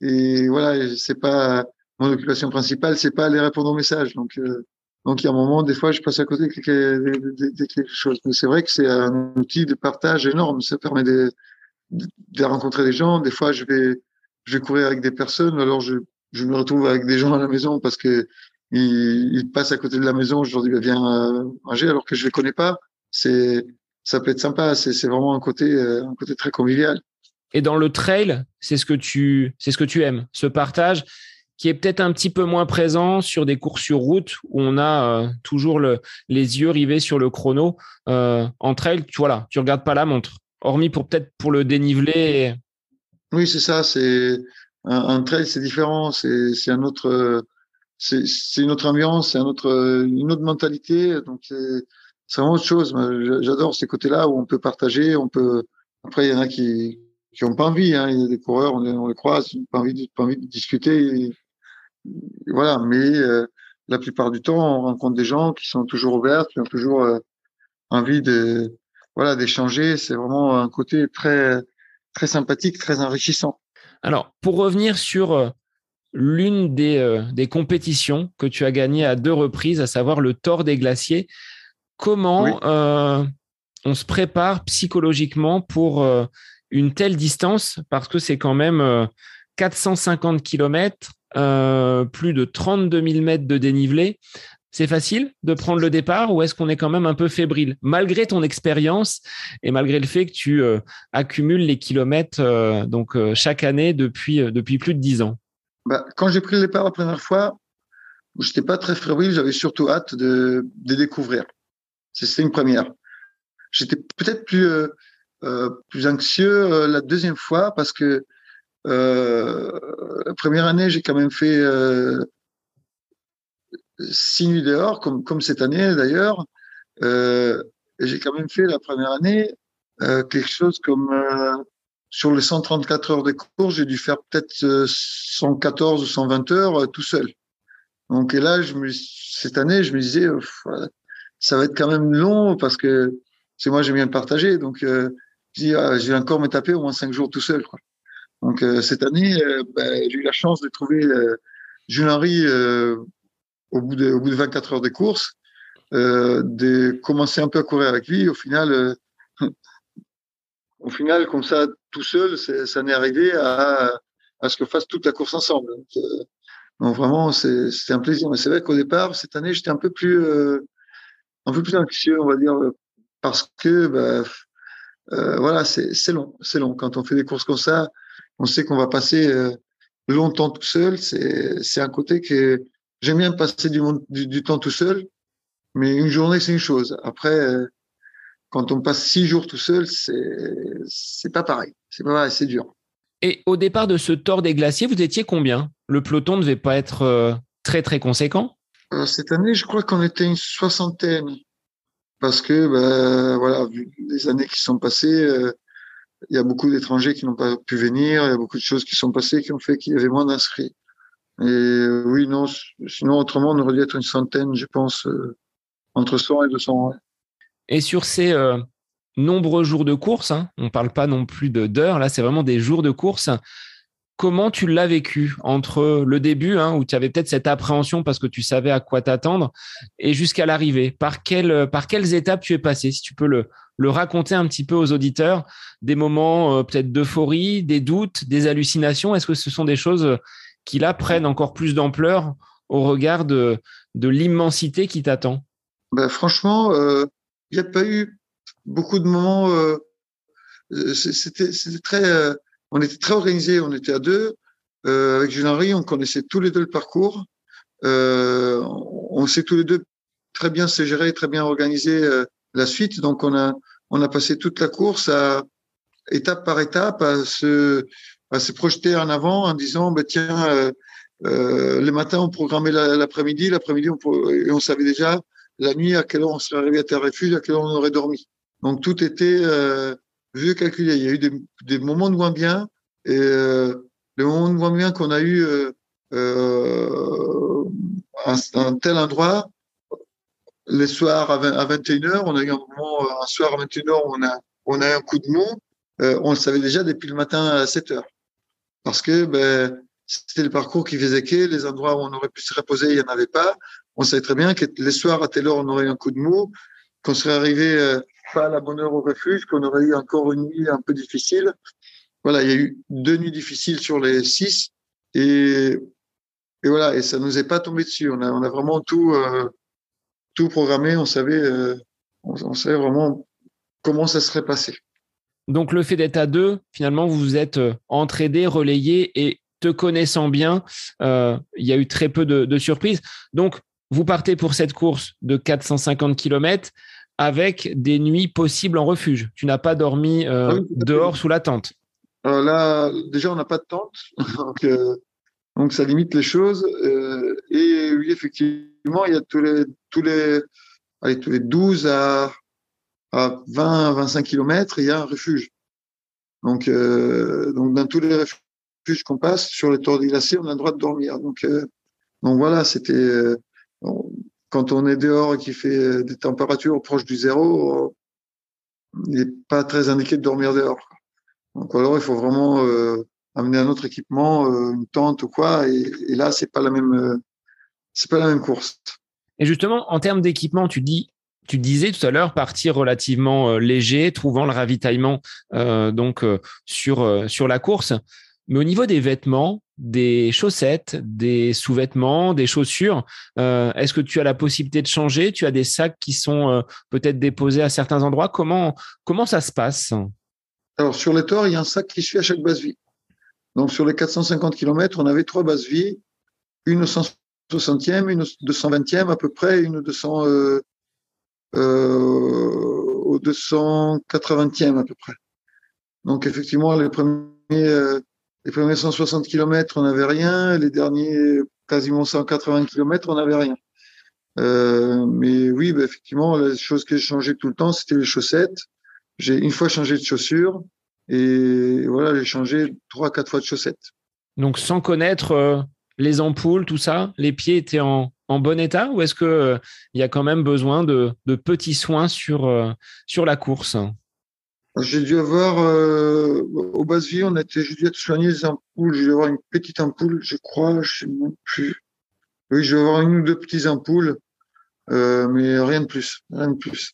et voilà, c'est pas mon occupation principale, c'est pas aller répondre aux messages. Donc euh, donc il y a un moment, des fois, je passe à côté de quelque, chose. Mais c'est vrai que c'est un outil de partage énorme. Ça permet de, de rencontrer des gens. Des fois, je vais je vais avec des personnes, alors je, je me retrouve avec des gens à la maison parce que ils, ils passent à côté de la maison, je leur dis bah, viens euh, manger alors que je les connais pas. C'est ça peut être sympa, c'est c'est vraiment un côté euh, un côté très convivial. Et dans le trail, c'est ce que tu c'est ce que tu aimes, ce partage qui est peut-être un petit peu moins présent sur des courses sur route où on a euh, toujours le, les yeux rivés sur le chrono. Euh, en trail, tu voilà, tu regardes pas la montre, hormis pour peut-être pour le dénivelé oui, c'est ça. C'est un, un, trail, c'est différent. C'est c'est un autre, c'est une autre ambiance, c'est un autre, une autre mentalité. Donc c'est vraiment autre chose. J'adore ces côtés-là où on peut partager, on peut. Après, il y en a qui qui ont pas envie. Hein. Il y a des coureurs, on, les croise, ils n'ont pas envie, de, pas envie de discuter. voilà. Mais euh, la plupart du temps, on rencontre des gens qui sont toujours ouverts, qui ont toujours euh, envie de voilà d'échanger. C'est vraiment un côté très très sympathique, très enrichissant. Alors, pour revenir sur euh, l'une des, euh, des, compétitions que tu as gagnées à deux reprises, à savoir le Tour des Glaciers, comment euh, on se prépare psychologiquement pour euh, une telle distance? Parce que c'est quand même 450 km, plus de 32 000 mètres de dénivelé c'est facile de prendre le départ ou est-ce qu'on est quand même un peu fébrile? Malgré ton expérience et malgré le fait que tu euh, accumules les kilomètres euh, donc euh, chaque année depuis depuis plus de dix ans? Bah, Quand j'ai pris le départ la première fois, j'étais pas très fébrile, j'avais surtout hâte de, de découvrir. C'était une première. J'étais peut-être plus plus anxieux la deuxième fois parce que la première année j'ai quand même fait six dehors, comme, comme cette année d'ailleurs. Euh, j'ai quand même fait la première année euh, quelque chose comme euh, sur les 134 heures de cours, j'ai dû faire peut-être 114 ou 120 heures tout seul. Donc et là, je me, cette année, je me disais, ça va être quand même long parce que c'est moi j'aime bien le partager. Donc je dis, ah, je vais encore me taper au moins cinq jours tout seul. Quoi. Donc cette année, ben, j'ai eu la chance de trouver Jules Henry au bout de, au bout de 24 heures de course, euh, de commencer un peu à courir avec lui. Au final, euh, au final, comme ça, tout seul, ça n'est arrivé à, à ce que fasse toute la course ensemble. Donc, euh, donc vraiment, c'était un plaisir. Mais c'est vrai qu'au départ, cette année, j'étais un peu plus, euh, un peu plus anxieux, on va dire, parce que, bah, euh, voilà, c'est long, c'est long. Quand on fait des courses comme ça, on sait qu'on va passer euh, longtemps tout seul. C'est un côté que J'aime bien passer du, du, temps tout seul, mais une journée, c'est une chose. Après, euh, quand on passe six jours tout seul, c'est pas pareil. C'est pas pareil, c'est dur. Et au départ de ce tort des glaciers, vous étiez combien? Le peloton ne devait pas être euh, très très conséquent? Euh, Cette année, je crois qu'on était une soixantaine. Parce que, ben, voilà, vu les années qui sont passées, il y a beaucoup d'étrangers qui n'ont pas pu venir, il y a beaucoup de choses qui sont passées qui ont fait qu'il y avait moins d'inscrits. Et euh, oui, non, sinon autrement, on aurait dû être une centaine, je pense, euh, entre 100 et 200. Et sur ces euh, nombreux jours de course, hein, on ne parle pas non plus d'heures, là, c'est vraiment des jours de course. Comment tu l'as vécu entre le début, hein, où tu avais peut-être cette appréhension parce que tu savais à quoi t'attendre, et jusqu'à l'arrivée? Par, par quelles étapes tu es passé? Si tu peux le raconter un petit peu aux auditeurs, des moments peut-être d'euphorie, des doutes, des hallucinations, est-ce que ce sont des choses qui là prennent encore plus d'ampleur au regard de, l'immensité qui t'attend ben, Franchement, il euh, n'y a pas eu beaucoup de moments. Euh, c'était très, euh, on était très organisés, on était à deux. euh, avec Julien on connaissait tous les deux le parcours. Euh, on sait tous les deux très bien se gérer, très bien organiser euh, la suite. Donc, on a, on a passé toute la course à étape par étape à se, à se projeter en avant en disant, bah, tiens, euh, euh, le matin, on programmait l'après-midi, l'après-midi, on, on savait déjà la nuit à quelle heure on serait arrivé à Terre Refuge, à quelle heure on aurait dormi. Donc, tout était euh, vu calculé. Il y a eu des, des moments de moins bien et euh, le moment de moins bien qu'on a eu euh, euh, un, un, tel endroit, les soirs à, 20, à 21h, on a eu un moment, un soir à 21h, on a, on a eu un coup de mou. Euh, on le savait déjà depuis le matin à 7 heures. Parce que ben, c'était le parcours qui faisait que les endroits où on aurait pu se reposer, il n'y en avait pas. On savait très bien que les soirs à telle heure, on aurait eu un coup de mou, qu'on serait arrivé euh, pas à la bonne heure au refuge, qu'on aurait eu encore une nuit un peu difficile. Voilà, il y a eu deux nuits difficiles sur les six. Et, et voilà, et ça nous est pas tombé dessus. On a, on a vraiment tout, euh, tout programmé. On savait, euh, on, on savait vraiment comment ça serait passé. Donc le fait d'être à deux, finalement, vous vous êtes entraidé, relayé et te connaissant bien, euh, il y a eu très peu de, de, surprises. Donc vous partez pour cette course de 450 km avec des nuits possibles en refuge. Tu n'as pas dormi euh, ah oui, dehors sous la tente. Euh, là, déjà, on n'a pas de tente, donc, donc, ça limite les choses. et oui, effectivement, il y a tous les tous les allez, tous les 12 à à 20, 25 km, il y a un refuge. Donc, euh, donc dans tous les refuges qu'on passe, sur les tours glacés, on a le droit de dormir. Donc, euh, donc voilà, c'était euh, quand on est dehors et qu'il fait des températures proches du zéro, il n'est pas très indiqué de dormir dehors. Donc alors, il faut vraiment amener un autre équipement, une tente ou quoi. Et, et là, c'est pas la même, c'est pas la même course. Et justement, en termes d'équipement, tu dis tu disais tout à l'heure partir relativement euh, léger, trouvant le ravitaillement euh, donc euh, sur sur la course. Mais au niveau des vêtements, des chaussettes, des sous-vêtements, des chaussures, est-ce que tu as la possibilité de changer? Tu as des sacs qui sont peut-être déposés à certains endroits? Comment comment ça se passe? Alors sur les toits, il y a un sac qui suit à chaque base vie. Donc sur les 450 km, on avait trois bases vie, une au 160e, une au 220e à peu près, une au 200 euh, au 280e à peu près. Donc effectivement, les premiers, euh, les premiers 160 km, on n'avait rien. Les derniers, quasiment 180 km, on n'avait rien. Euh, mais oui, bah, effectivement, la chose que j'ai changé tout le temps, c'était les chaussettes. J'ai une fois changé de chaussures et voilà, j'ai changé trois, quatre fois de chaussettes. Donc sans connaître euh, les ampoules, tout ça, les pieds étaient en, en bon état ou est-ce qu'il euh, y a quand même besoin de, de petits soins sur, euh, sur la course? J'ai dû avoir, euh, au base vie, on été, j'ai dû être soigné les ampoules. J'ai dû avoir une petite ampoule, je crois, je sais même plus. Oui, je vais avoir une ou deux petites ampoules, euh, mais rien de plus, rien de plus.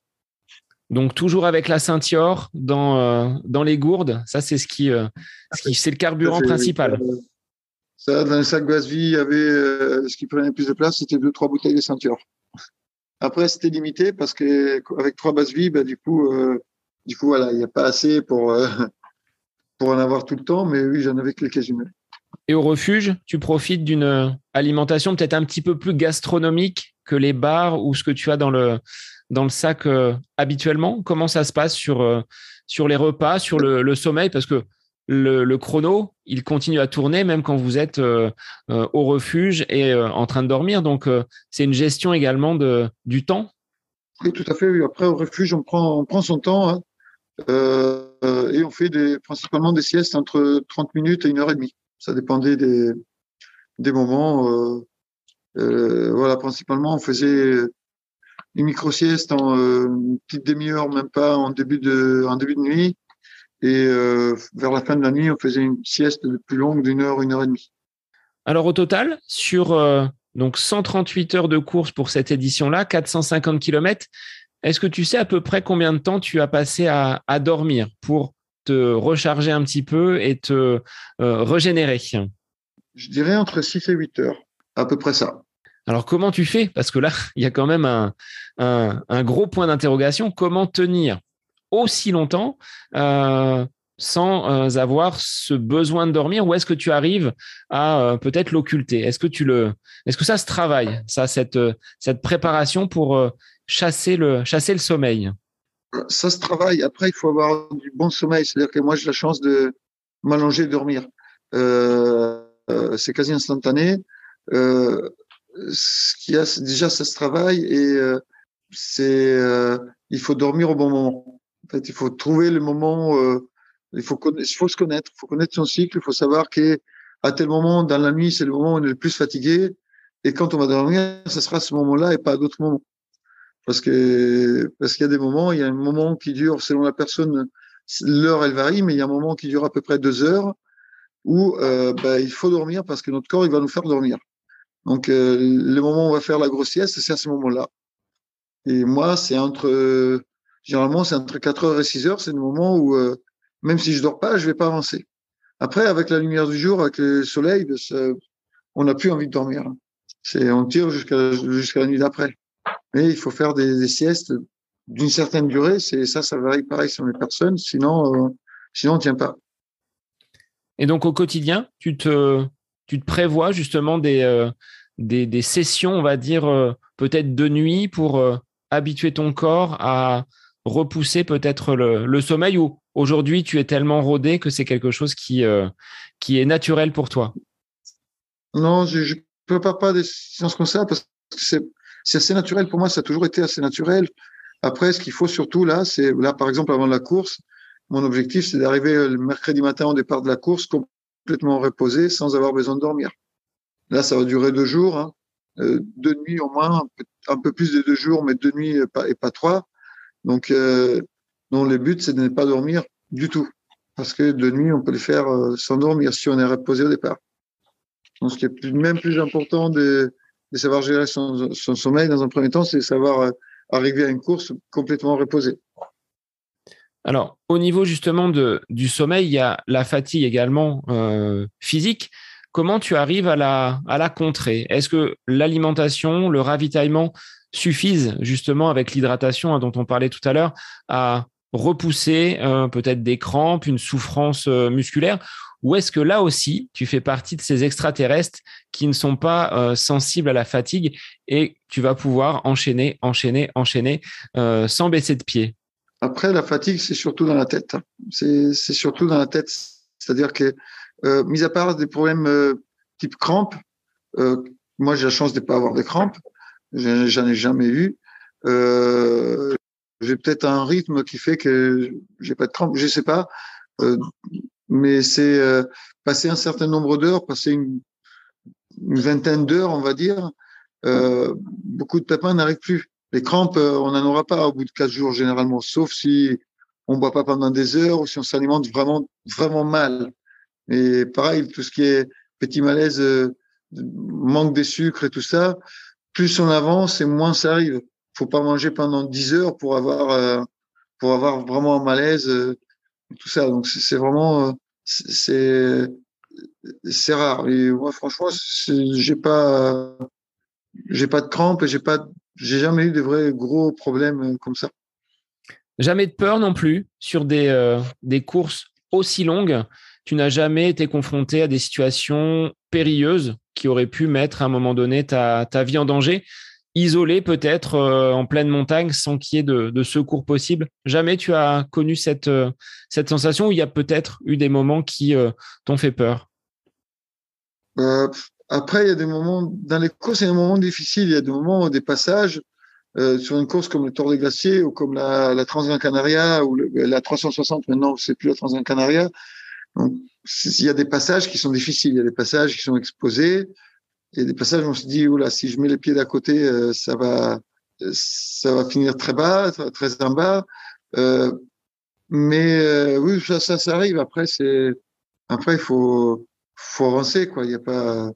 Donc toujours avec la ceinture dans, dans les gourdes, ça c'est ce qui, ce qui c'est le carburant principal. Dans le sac base vie, il y avait euh, ce qui prenait plus de place, c'était deux trois bouteilles de ceinture. Après, c'était limité parce que avec trois bases vie, bah, du coup, euh, du coup, voilà, il n'y a pas assez pour euh, pour en avoir tout le temps, mais oui, j'en avais quelques-unes. Et au refuge, tu profites d'une alimentation peut-être un petit peu plus gastronomique que les bars ou ce que tu as dans le dans le sac habituellement? Comment ça se passe sur sur les repas, sur le, le sommeil, parce que le, chrono, il continue à tourner même quand vous êtes euh, euh, au refuge et euh, en train de dormir. Donc, c'est une gestion également de, du temps. Oui, tout à fait. Après, au refuge, on prend, on prend son temps hein. et on fait des, principalement des siestes entre 30 minutes et une heure et demie. Ça dépendait des, des moments. voilà, principalement, on faisait une micro-sieste en une petite demi-heure, même pas en début de, en début de nuit et euh, vers la fin de la nuit, on faisait une sieste de plus longue d'une heure, une heure et demie. Alors au total, sur euh, donc 138 heures de course pour cette édition-là, 450 km, est-ce que tu sais à peu près combien de temps tu as passé à, à dormir pour te recharger un petit peu et te euh, régénérer? Je dirais entre 6 et 8 heures, à peu près ça. Alors comment tu fais? Parce que là, il y a quand même un, un, un gros point d'interrogation. Comment tenir aussi longtemps euh, sans avoir ce besoin de dormir ou est-ce que tu arrives à peut-être l'occulter? Est-ce que tu le est-ce que ça se travaille ça cette cette préparation pour chasser le chasser le sommeil? Ça se travaille. Après, il faut avoir du bon sommeil. C'est-à-dire que moi, j'ai la chance de m'allonger et dormir. Euh, c'est quasi instantané. Euh, déjà, ça se travaille et euh, c'est il faut dormir au bon moment. Fait, il faut trouver le moment il faut, il faut se connaître, il faut connaître son cycle, il faut savoir qu'à tel moment dans la nuit, c'est le moment où on est le plus fatigué. Et quand on va dormir, ce sera ce moment-là et pas d'autres moments. Parce que parce qu'il y a des moments, il y a un moment qui dure selon la personne, l'heure elle varie, mais il y a un moment qui dure à peu près deux heures où euh, ben, il faut dormir parce que notre corps il va nous faire dormir. Donc euh, le moment où on va faire la grosse sieste, c'est à ce moment-là. Et moi, c'est entre généralement c'est entre 4 heures et 6 heures, c'est le moment où euh, même si je dors pas, je vais pas avancer. Après, avec la lumière du jour, avec le soleil, ben, on n'a plus envie de dormir. C'est, on tire jusqu'à la nuit d'après. Mais il faut faire des, siestes d'une certaine durée. C'est ça, ça varie pareil sur les personnes. Sinon, euh, sinon on tient pas. Et donc au quotidien, tu te, prévois justement des, euh, des, sessions, on va dire euh, peut-être de nuit pour habituer ton corps à repousser peut-être le, sommeil ou aujourd'hui tu es tellement rodé que c'est quelque chose qui, euh, qui est naturel pour toi? Non, je ne prépare pas des sciences comme ça parce que c'est, assez naturel pour moi, ça a toujours été assez naturel. Après, ce qu'il faut surtout là, c'est là par exemple avant la course, mon objectif c'est d'arriver le mercredi matin au départ de la course complètement reposé sans avoir besoin de dormir. Là, ça va durer deux jours, hein. euh, deux nuits au moins, un peu, plus de deux jours, mais deux nuits pas, et pas trois. Donc, euh, non, le but, c'est de ne pas dormir du tout. Parce que de nuit, on peut le faire euh, sans dormir si on est reposé au départ. Donc, ce qui est même plus important de, de savoir gérer son, sommeil dans un premier temps, c'est savoir euh, arriver à une course complètement reposé. Alors, au niveau justement de, du sommeil, il y a la fatigue également physique. Comment tu arrives à la contrer? Est-ce que l'alimentation, le ravitaillement suffisent justement avec l'hydratation hein, dont on parlait tout à l'heure à repousser euh, peut-être des crampes, une souffrance euh, musculaire? Ou est-ce que là aussi, tu fais partie de ces extraterrestres qui ne sont pas euh, sensibles à la fatigue et tu vas pouvoir enchaîner, enchaîner, enchaîner sans baisser de pied? Après, la fatigue, c'est surtout dans la tête. Hein. C'est surtout dans la tête. C'est-à-dire que, mis à part des problèmes type crampes, moi j'ai la chance de ne pas avoir de crampes, j'en ai jamais eu. Euh, j'ai peut-être un rythme qui fait que j'ai pas de crampes, je sais pas. Euh, mais c'est euh, passer un certain nombre d'heures, passer une, vingtaine d'heures, on va dire. Euh, beaucoup de pépins n'arrivent plus. Les crampes, euh, on n'en aura pas au bout de quatre jours généralement, sauf si on boit pas pendant des heures ou si on s'alimente vraiment vraiment mal. Et pareil, tout ce qui est petit malaise, euh, manque de sucre et tout ça, plus on avance et moins ça arrive. Faut pas manger pendant 10 heures pour avoir euh, pour avoir vraiment un malaise euh, tout ça. Donc c'est vraiment euh, c'est rare. Moi franchement, j'ai pas pas de crampes et j'ai pas jamais eu de vrais gros problèmes comme ça. Jamais de peur non plus sur des courses aussi longues. Tu n'as jamais été confronté à des situations périlleuses? Qui auraient pu mettre à un moment donné ta, vie en danger isolé peut-être euh, en pleine montagne sans qu'il y ait de, secours possible Jamais tu as connu cette, euh, sensation où il y a peut-être eu des moments qui euh, t'ont fait peur? Après, il y a des moments, dans les courses, il y a des moments difficiles. Il y a des moments, des passages sur une course comme le Tour des Glaciers ou comme la, la Transgran Canaria ou la 360, maintenant, c'est plus la Transgran Canaria. Il y a des passages qui sont difficiles, il y a des passages qui sont exposés, il y a des passages où on se dit, oula, si je mets les pieds d'à côté, euh, ça va, ça va finir très bas, très en bas. Euh, mais euh, oui, ça, ça, ça, arrive. Après, c'est, après, il faut, faut avancer, quoi. Il y a pas,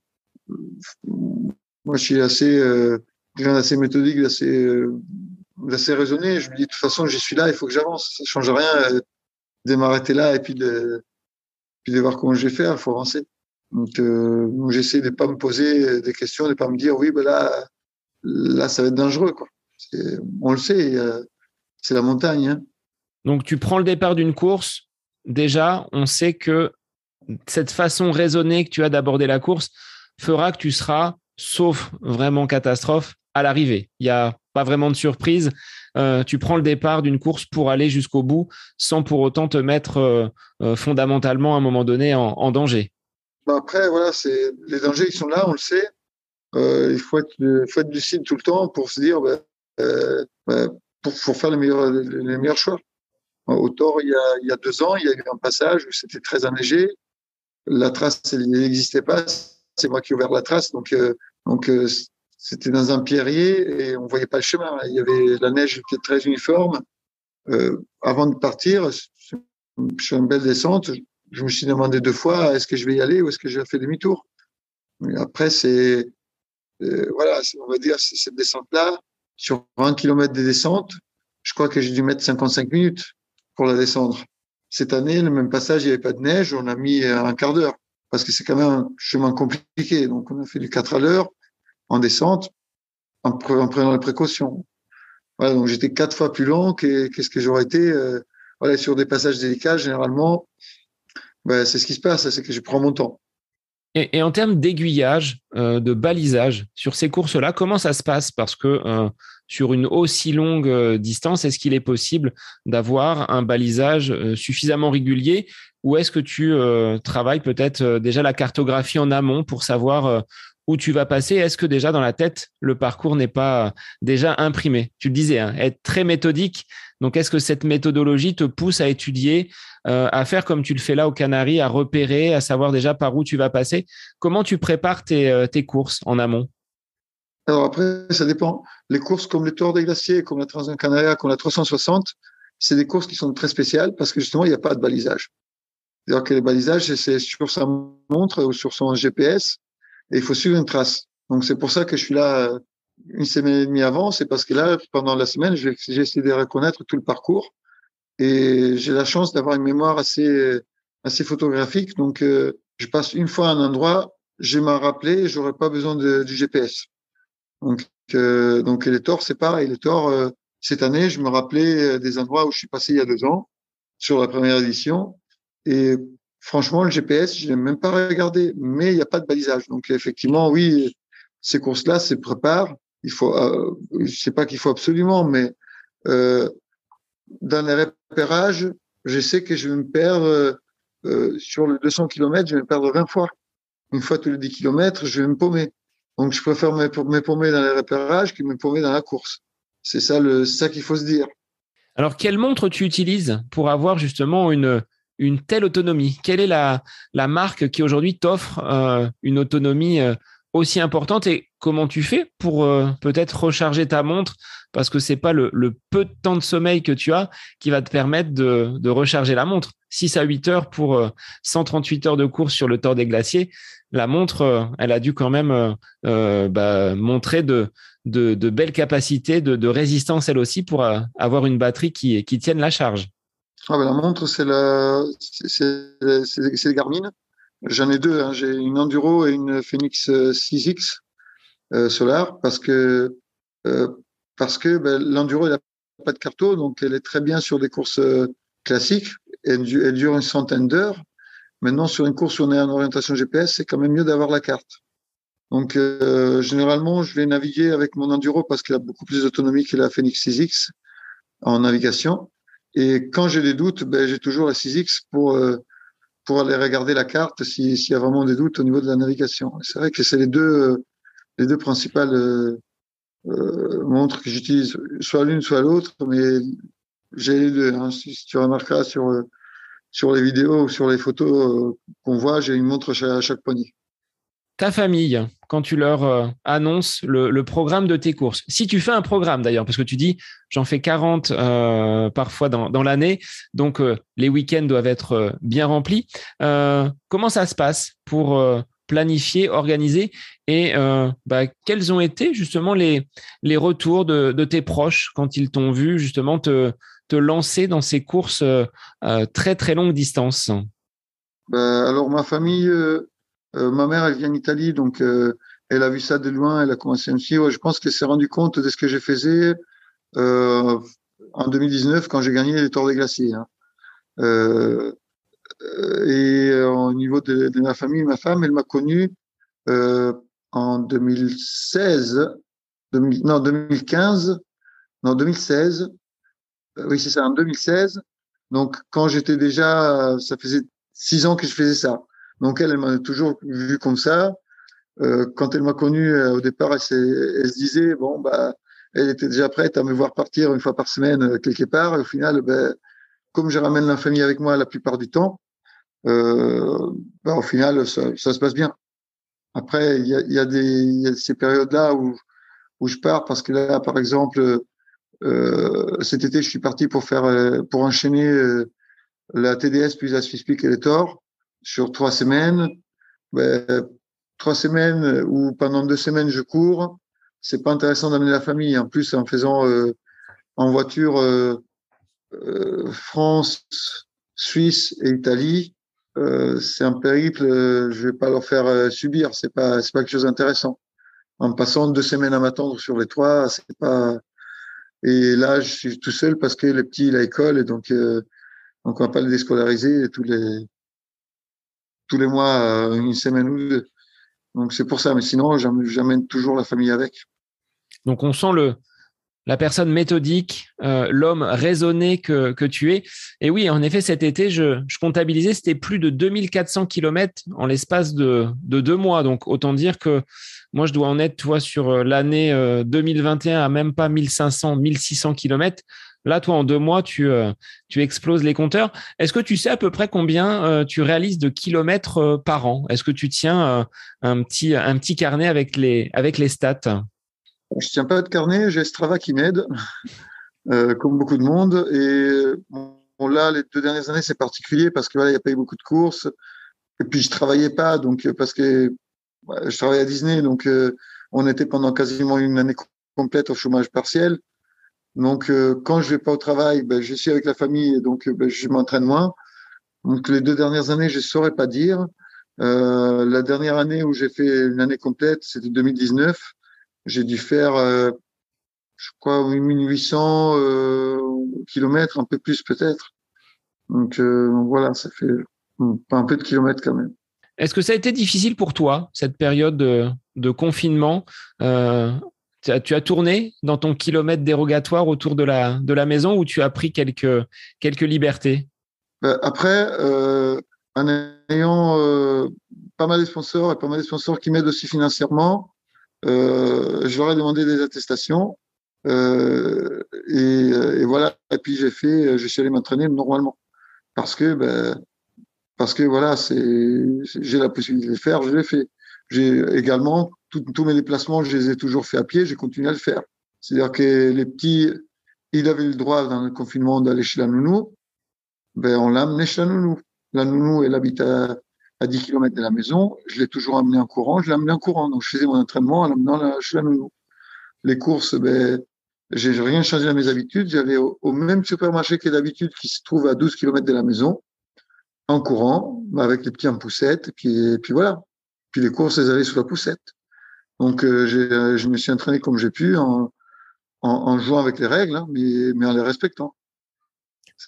moi, je suis assez, euh, assez méthodique, assez, euh, assez raisonné. Je me dis, de toute façon, j'y suis là, il faut que j'avance. Ça change rien de m'arrêter là et puis de, puis de voir comment je vais faire. Il faut avancer. Donc, euh, j'essaie de pas me poser des questions, de pas me dire oui, ben là, là, ça va être dangereux. On le sait, c'est la montagne. Hein. Donc, tu prends le départ d'une course, déjà, on sait que cette façon raisonnée que tu as d'aborder la course fera que tu seras, sauf vraiment catastrophe, à l'arrivée. Il n'y a pas vraiment de surprise. Euh, tu prends le départ d'une course pour aller jusqu'au bout sans pour autant te mettre euh, euh, fondamentalement à un moment donné en, danger. Bah, après, voilà, les dangers ils sont là, on le sait. il faut être, lucide tout le temps pour se dire, bah, bah, pour, faire les meilleurs, les meilleurs choix. Au Tort, il y, a, deux ans, il y a eu un passage où c'était très enneigé. La trace, n'existait pas. C'est moi qui ai ouvert la trace. Donc, donc c'était dans un pierrier et on voyait pas le chemin. Il y avait la neige était très uniforme. Euh, avant de partir, sur une belle descente, je me suis demandé deux fois est-ce que je vais y aller ou est-ce que je vais demi-tour? Après, c'est euh, voilà, on va dire cette descente-là sur 20 km de descente, je crois que j'ai dû mettre 55 minutes pour la descendre. Cette année, le même passage, il n'y avait pas de neige, on a mis un quart d'heure parce que c'est quand même un chemin compliqué. Donc, on a fait du 4 à l'heure en descente en, prenant les précautions. Voilà, donc j'étais quatre fois plus long qu'est-ce que j'aurais été. Euh, voilà, sur des passages délicats, généralement, ben, c'est ce qui se passe, c'est que je prends mon temps. Et, en termes d'aiguillage, euh, de balisage sur ces courses-là, comment ça se passe? Parce que euh, sur une aussi longue distance, est-ce qu'il est possible d'avoir un balisage suffisamment régulier? Ou est-ce que tu travailles peut-être déjà la cartographie en amont pour savoir où tu vas passer, est-ce que déjà dans la tête, le parcours n'est pas déjà imprimé? Tu le disais, hein, être très méthodique. Donc, est-ce que cette méthodologie te pousse à étudier, euh, à faire comme tu le fais là au Canaries, à repérer, à savoir déjà par où tu vas passer? Comment tu prépares tes, euh, courses en amont? Alors après, ça dépend. Les courses comme le Tour des Glaciers, comme la Transin Canaria, comme la 360, c'est des courses qui sont très spéciales parce que justement, il n'y a pas de balisage. C'est-à-dire que les balisages, c'est sur sa montre ou sur son GPS et il faut suivre une trace. Donc c'est pour ça que je suis là euh, une semaine et demie avant, c'est parce que là, pendant la semaine, j'ai essayé de reconnaître tout le parcours et j'ai la chance d'avoir une mémoire assez assez photographique. Donc euh, je passe une fois à un endroit, j'ai m'en rappelé, j'aurais pas besoin du GPS. Donc euh, donc les torts, c'est pareil. Les torts, euh, cette année, je me rappelais des endroits où je suis passé il y a deux ans sur la première édition et franchement, le GPS, je n'ai même pas regardé, mais il n'y a pas de balisage. Donc, effectivement, oui, ces courses-là se préparent. Il faut, euh, je sais pas qu'il faut absolument, mais euh, dans les repérages, je sais que je vais me perdre euh, sur le 200 km, je vais me perdre 20 fois. Une fois tous les 10 km, je vais me paumer. Donc, je préfère me, me paumer dans les repérages que me paumer dans la course. C'est ça, ça qu'il faut se dire. Alors, quelle montre tu utilises pour avoir justement une, une telle autonomie Quelle est la, la marque qui aujourd'hui t'offre euh, une autonomie euh, aussi importante et comment tu fais pour euh, peut-être recharger ta montre parce que c'est pas le, peu de temps de sommeil que tu as qui va te permettre de, recharger la montre. 6 à 8 heures pour 138 heures de course sur le Tour des Glaciers, la montre, elle a dû quand même bah, montrer de, de, belles capacités de, résistance elle aussi pour avoir une batterie qui, qui tienne la charge. Ah ben la montre, c'est la, les Garmin. J'en ai deux. Hein. J'ai une Enduro et une Phoenix 6X euh, Solar parce que euh, parce que ben, l'Enduro, elle n'a pas de carto, donc elle est très bien sur des courses euh, classiques. Elle, elle dure une centaine d'heures. Maintenant, sur une course où on est en orientation GPS, c'est quand même mieux d'avoir la carte. Donc, euh, généralement, je vais naviguer avec mon Enduro parce qu'il a beaucoup plus d'autonomie que la Phoenix 6X en navigation. Et quand j'ai des doutes, ben, j'ai toujours la 6X pour, euh, pour aller regarder la carte s'il y a vraiment des doutes au niveau de la navigation. C'est vrai que c'est les deux, euh, les deux principales euh, euh, montres que j'utilise, soit l'une, soit l'autre, mais j'ai les deux. Hein. Si, tu remarqueras sur, sur les vidéos ou sur les photos qu'on voit, j'ai une montre à chaque poignet ta famille quand tu leur euh, annonces le, programme de tes courses Si tu fais un programme d'ailleurs, parce que tu dis j'en fais 40 euh, parfois dans, l'année, donc euh, les week-ends doivent être bien remplis. comment ça se passe pour planifier, organiser et bah, quels ont été justement les, les retours de, tes proches quand ils t'ont vu justement te, te lancer dans ces courses très très longue distance? Ben, Alors ma famille euh, ma mère, elle vient d'Italie, donc euh, elle a vu ça de loin, elle a commencé me suivre. Je pense qu'elle s'est rendue compte de ce que je faisais euh, en 2019 quand j'ai gagné les Tours des Glaciers. Hein. et au niveau de, ma famille, ma femme, elle m'a connu en 2016, 2000, non 2015, non 2016. oui, c'est ça, en 2016. Donc, quand j'étais déjà, ça faisait six ans que je faisais ça. Donc, elle, elle m'a toujours vu comme ça. Euh, quand elle m'a connu euh, au départ, elle, elle, se disait bon bah, elle était déjà prête à me voir partir une fois par semaine euh, quelque part. Et au final, ben, comme je ramène la famille avec moi la plupart du temps, euh, ben, au final, ça, ça, se passe bien. Après, il y a, y, a y a, ces périodes-là où, où je pars parce que là, par exemple, euh, cet été, je suis parti pour faire, pour enchaîner la TDS puis la Swisspeak et les Thor sur trois semaines. Ben, trois semaines ou pendant deux semaines je cours, c'est pas intéressant d'amener la famille. En plus, en faisant euh, en voiture euh, euh, France, Suisse et Italie, euh, c'est un périple. Euh, je vais pas leur faire euh, subir. C'est pas c'est pas quelque chose d'intéressant. En passant deux semaines à m'attendre sur les trois, c'est pas. Et là, je suis tout seul parce que les petits, il a école et donc donc on va pas les déscolariser tous les tous les mois, une semaine ou deux. Donc c'est pour ça, mais sinon j'amène toujours la famille avec. Donc on sent le la personne méthodique, euh, l'homme raisonné que, que tu es. Et oui, en effet, cet été, je, je comptabilisais, c'était plus de 2400 kilomètres en l'espace de, de deux mois. Donc autant dire que moi, je dois en être, toi, sur euh, l'année 2021 euh, à même pas 1500, 1600 kilomètres. Là, toi, en deux mois, tu, euh, tu exploses les compteurs. Est-ce que tu sais à peu près combien euh, tu réalises de kilomètres euh, par an? Est-ce que tu tiens un, petit, un petit carnet avec les, avec les stats? Je tiens pas de carnet, j'ai Strava qui m'aide, comme beaucoup de monde. Et là, les deux dernières années, c'est particulier parce que voilà, il n'y a pas eu beaucoup de courses. Et puis, je travaillais pas, donc parce que je travaillais à Disney, donc on était pendant quasiment une année complète au chômage partiel. Donc, euh, quand je vais pas au travail, ben, je suis avec la famille et donc ben, je m'entraîne moins. Donc, les deux dernières années, je saurais pas dire. Euh, la dernière année où j'ai fait une année complète, c'était 2019. J'ai dû faire, euh, je crois, 1800 euh, kilomètres, un peu plus peut-être. Donc, euh, voilà, ça fait un peu de kilomètres quand même. Est-ce que ça a été difficile pour toi, cette période de, de confinement? Euh, tu as, tourné dans ton kilomètre dérogatoire autour de la, de la maison ou tu as pris quelques, quelques libertés? Ben, Après, euh, en ayant euh, pas mal de sponsors et pas mal de sponsors qui m'aident aussi financièrement, euh, je leur ai demandé des attestations. Euh, et, et, voilà. Et puis j'ai fait, je suis allé m'entraîner normalement parce que ben, parce que voilà, c'est j'ai la possibilité de le faire, je l'ai fait. J'ai également tous mes déplacements, je les ai toujours fait à pied, j'ai continué à le faire. C'est-à-dire que les petits, ils avaient le droit dans le confinement d'aller chez la nounou, ben on l'a amené chez la nounou. La nounou, elle habite à, à 10 km de la maison, je l'ai toujours amené en courant, je l'ai amené en courant. Donc je faisais mon entraînement en l'amenant chez la nounou. Les courses, ben, j'ai rien changé à mes habitudes. J'allais au, même supermarché que d'habitude qui se trouve à 12 km de la maison, en courant, avec les petits en poussette, et puis, et puis voilà. Puis les courses, elles allaient sous la poussette. Donc, euh, euh, je me suis entraîné comme j'ai pu en, en, en, jouant avec les règles, hein, mais, mais, en les respectant.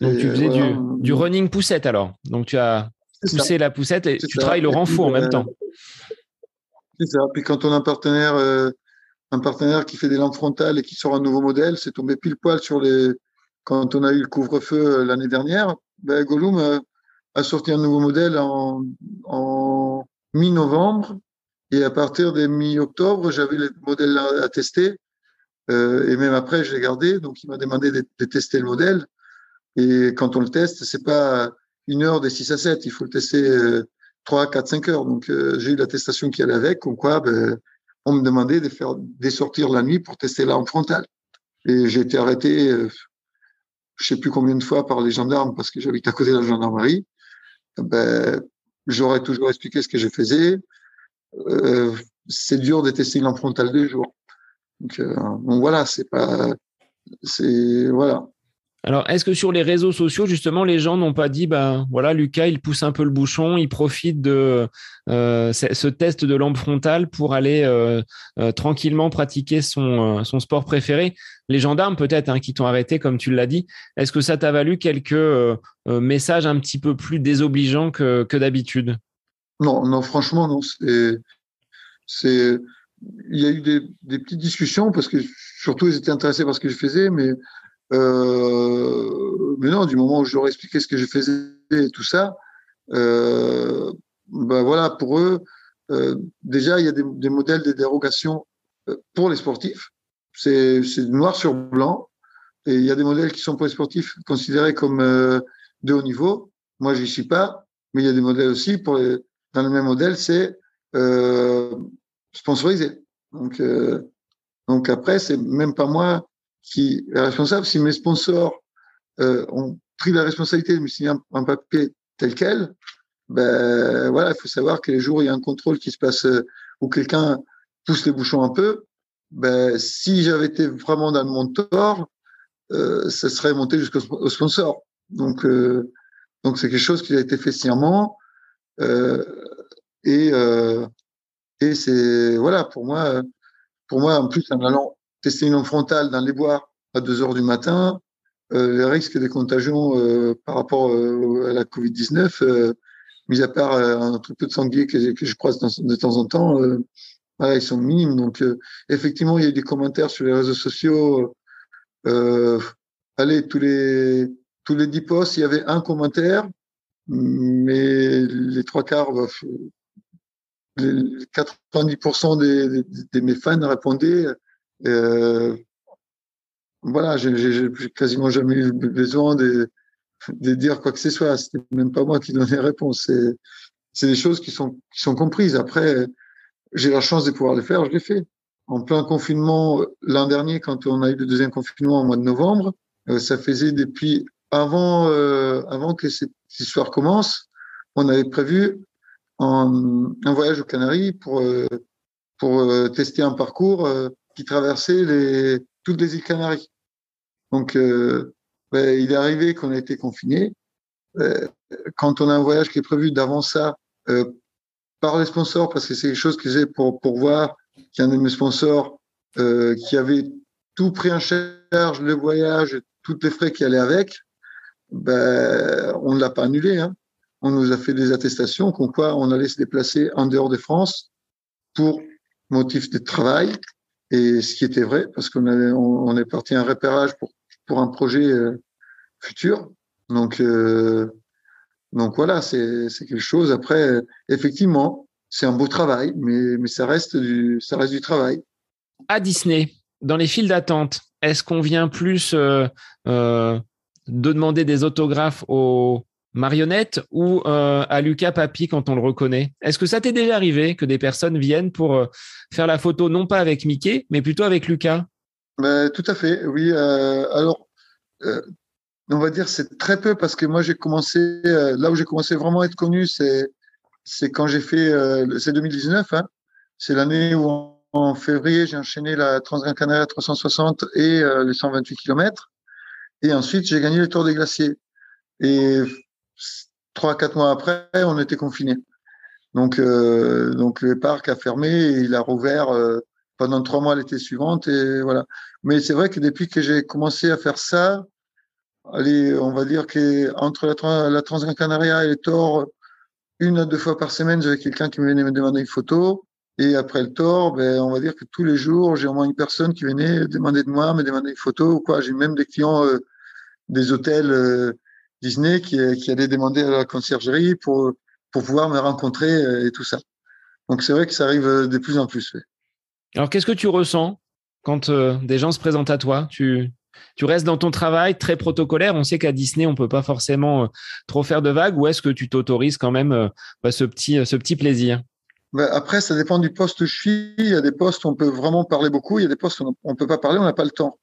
Donc, tu faisais du, du, running poussette alors. Donc, tu as poussé la poussette et tu ça. travailles le renfort en même euh, temps. C'est ça. Puis, quand on a un partenaire, euh, un partenaire qui fait des lampes frontales et qui sort un nouveau modèle, c'est tombé pile poil sur les. Quand on a eu le couvre-feu l'année dernière, ben, Gollum a sorti un nouveau modèle en, en mi-novembre et à partir de mi-octobre, j'avais le modèle à, tester. Euh, et même après, je l'ai gardé. Donc, il m'a demandé de, tester le modèle. Et quand on le teste, c'est pas une heure de 6 à 7. Il faut le tester euh, 3, 4, 5 heures. Donc, euh, j'ai eu l'attestation qui allait avec. Comme quoi, ben, on me demandait de faire des sortir la nuit pour tester l'arme frontale. Et j'ai été arrêté, euh, je sais plus combien de fois par les gendarmes parce que j'habite à côté de la gendarmerie. Ben, j'aurais toujours expliqué ce que je faisais. Euh, c'est dur de tester en frontal deux jours. Donc, euh, voilà, c'est pas, c'est voilà. Alors, est-ce que sur les réseaux sociaux, justement, les gens n'ont pas dit, ben voilà, Lucas, il pousse un peu le bouchon, il profite de euh, ce test de lampe frontale pour aller euh, euh, tranquillement pratiquer son, sport préféré? Les gendarmes, peut-être, hein, qui t'ont arrêté, comme tu l'as dit. Est-ce que ça t'a valu quelques messages un petit peu plus désobligeants que, d'habitude? Non, non, franchement, non. Il y a eu des, des petites discussions parce que surtout ils étaient intéressés par ce que je faisais, mais euh, mais non, du moment où je leur expliquais ce que je faisais et tout ça, euh, ben voilà, pour eux, euh, déjà, il y a des, des, modèles de dérogation euh, pour les sportifs. C'est noir sur blanc. Et il y a des modèles qui sont pour les sportifs considérés comme euh, de haut niveau. Moi, j'y suis pas. Mais il y a des modèles aussi pour les, dans le même modèle, c'est euh, sponsorisé. Donc, donc après, c'est même pas moi qui est responsable. Si mes sponsors euh, ont pris la responsabilité de me signer un, papier tel quel, ben voilà, il faut savoir que les jours où il y a un contrôle qui se passe euh, où quelqu'un pousse les bouchons un peu, ben si j'avais été vraiment dans mon tort, euh, ça serait monté jusqu'au sponsor. Donc euh, donc c'est quelque chose qui a été fait sciemment euh, et et c'est voilà pour moi pour moi en plus en allant lampe frontale dans les bois à 2 heures du matin, euh, les risques de contagion euh, par rapport euh, à la Covid-19, euh, mis à part un tout peu de sanglier que, je croise de temps en temps, ils sont minimes. Donc, effectivement, il y a eu des commentaires sur les réseaux sociaux. allez, tous les, tous les 10 posts, il y avait un commentaire, mais les trois quarts, 90% des, des, de mes fans répondaient voilà, j'ai quasiment jamais eu besoin de, de, dire quoi que ce soit. C'était même pas moi qui donnais réponse. C'est des choses qui sont, qui sont comprises. Après, j'ai la chance de pouvoir le faire, je l'ai fait. En plein confinement, l'an dernier, quand on a eu le deuxième confinement au mois de novembre, euh, ça faisait depuis avant, euh, avant que cette histoire commence, on avait prévu un, voyage aux Canaries pour, euh, pour euh, tester un parcours qui traversait les, toutes les îles Canaries. Donc, euh, ben, il est arrivé qu'on a été confiné. Euh, quand on a un voyage qui est prévu d'avant ça, euh, par les sponsors, parce que c'est quelque chose que j'ai pour, pour voir qu'il y a un de mes sponsors euh, qui avait tout pris en charge, le voyage, tous les frais qui allaient avec, ben, on ne l'a pas annulé. Hein. On nous a fait des attestations comme quoi on allait se déplacer en dehors de France pour motif de travail et ce qui était vrai, parce qu'on on, on est parti un repérage pour, pour un projet euh, futur. Donc, euh, donc voilà, c'est quelque chose. Après, effectivement, c'est un beau travail, mais, mais ça, reste du, ça reste du travail. À Disney, dans les files d'attente, est-ce qu'on vient plus euh, de demander des autographes aux, marionnette ou euh, à Lucas Papi quand on le reconnaît? Est-ce que ça t'est déjà arrivé que des personnes viennent pour euh, faire la photo non pas avec Mickey, mais plutôt avec Lucas? Ben, Tout à fait, oui. Euh, alors, on va dire c'est très peu parce que moi j'ai commencé, là où j'ai commencé vraiment à être connu, c'est quand j'ai fait, c'est 2019, hein, c'est l'année où en, février j'ai enchaîné la Transgran Canaria 360 et les 128 km. Et ensuite j'ai gagné le Tour des Glaciers. Et trois, quatre mois après, on était confinés. Donc, euh, donc le parc a fermé et il a rouvert euh, pendant trois mois l'été suivante et voilà. Mais c'est vrai que depuis que j'ai commencé à faire ça, allez, on va dire que entre la, la Transgran Canaria et les Tours, une à deux fois par semaine, j'avais quelqu'un qui venait me demander une photo. Et après le Tour, ben, on va dire que tous les jours, j'ai au moins une personne qui venait demander de moi, me demander une photo ou quoi. J'ai même des clients euh, des hôtels euh, Disney qui, qui allait demander à la conciergerie pour, pour pouvoir me rencontrer euh, et tout ça. Donc c'est vrai que ça arrive euh, de plus en plus. Alors qu'est-ce que tu ressens quand euh, des gens se présentent à toi? Tu, tu restes dans ton travail très protocolaire. On sait qu'à Disney, on peut pas forcément euh, trop faire de vagues. Ou est-ce que tu t'autorises quand même euh, bah, ce, petit, ce petit plaisir? Ben Après, ça dépend du poste où je suis. Il y a des postes où on peut vraiment parler beaucoup. Il y a des postes où on ne peut pas parler, on n'a pas le temps.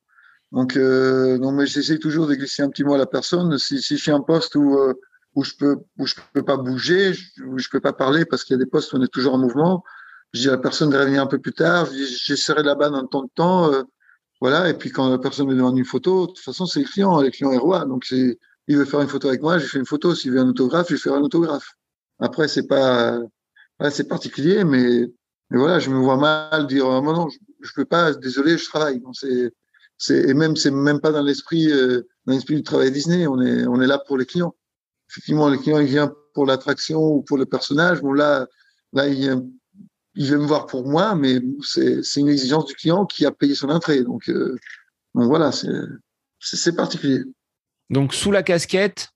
Donc, euh, non, mais j'essaie toujours de glisser un petit mot à la personne. Si, si je suis un poste où, euh, où je peux, où je peux pas bouger, où je peux pas parler parce qu'il y a des postes où on est toujours en mouvement, je dis à la personne de revenir un peu plus tard. J'essaierai là-bas dans tant de temps. Euh, voilà. Et puis quand la personne me demande une photo, de toute façon, c'est le client. Le client est roi. Donc, il veut faire une photo avec moi, je fais une photo. S'il veut un autographe, je faire un autographe. Après, c'est pas, c'est particulier, mais, mais voilà, je me vois mal dire, oh, non, je, je peux pas, désolé, je travaille. c'est, c'est, et même, c'est même pas dans l'esprit, euh, dans l'esprit du travail Disney. On est, on est là pour les clients. Effectivement, le client, il vient pour l'attraction ou pour le personnage. Bon, là, là, il vient, il veut me voir pour moi, mais c'est, une exigence du client qui a payé son entrée. Donc, euh, donc voilà, c'est, c'est particulier. Donc, sous la casquette,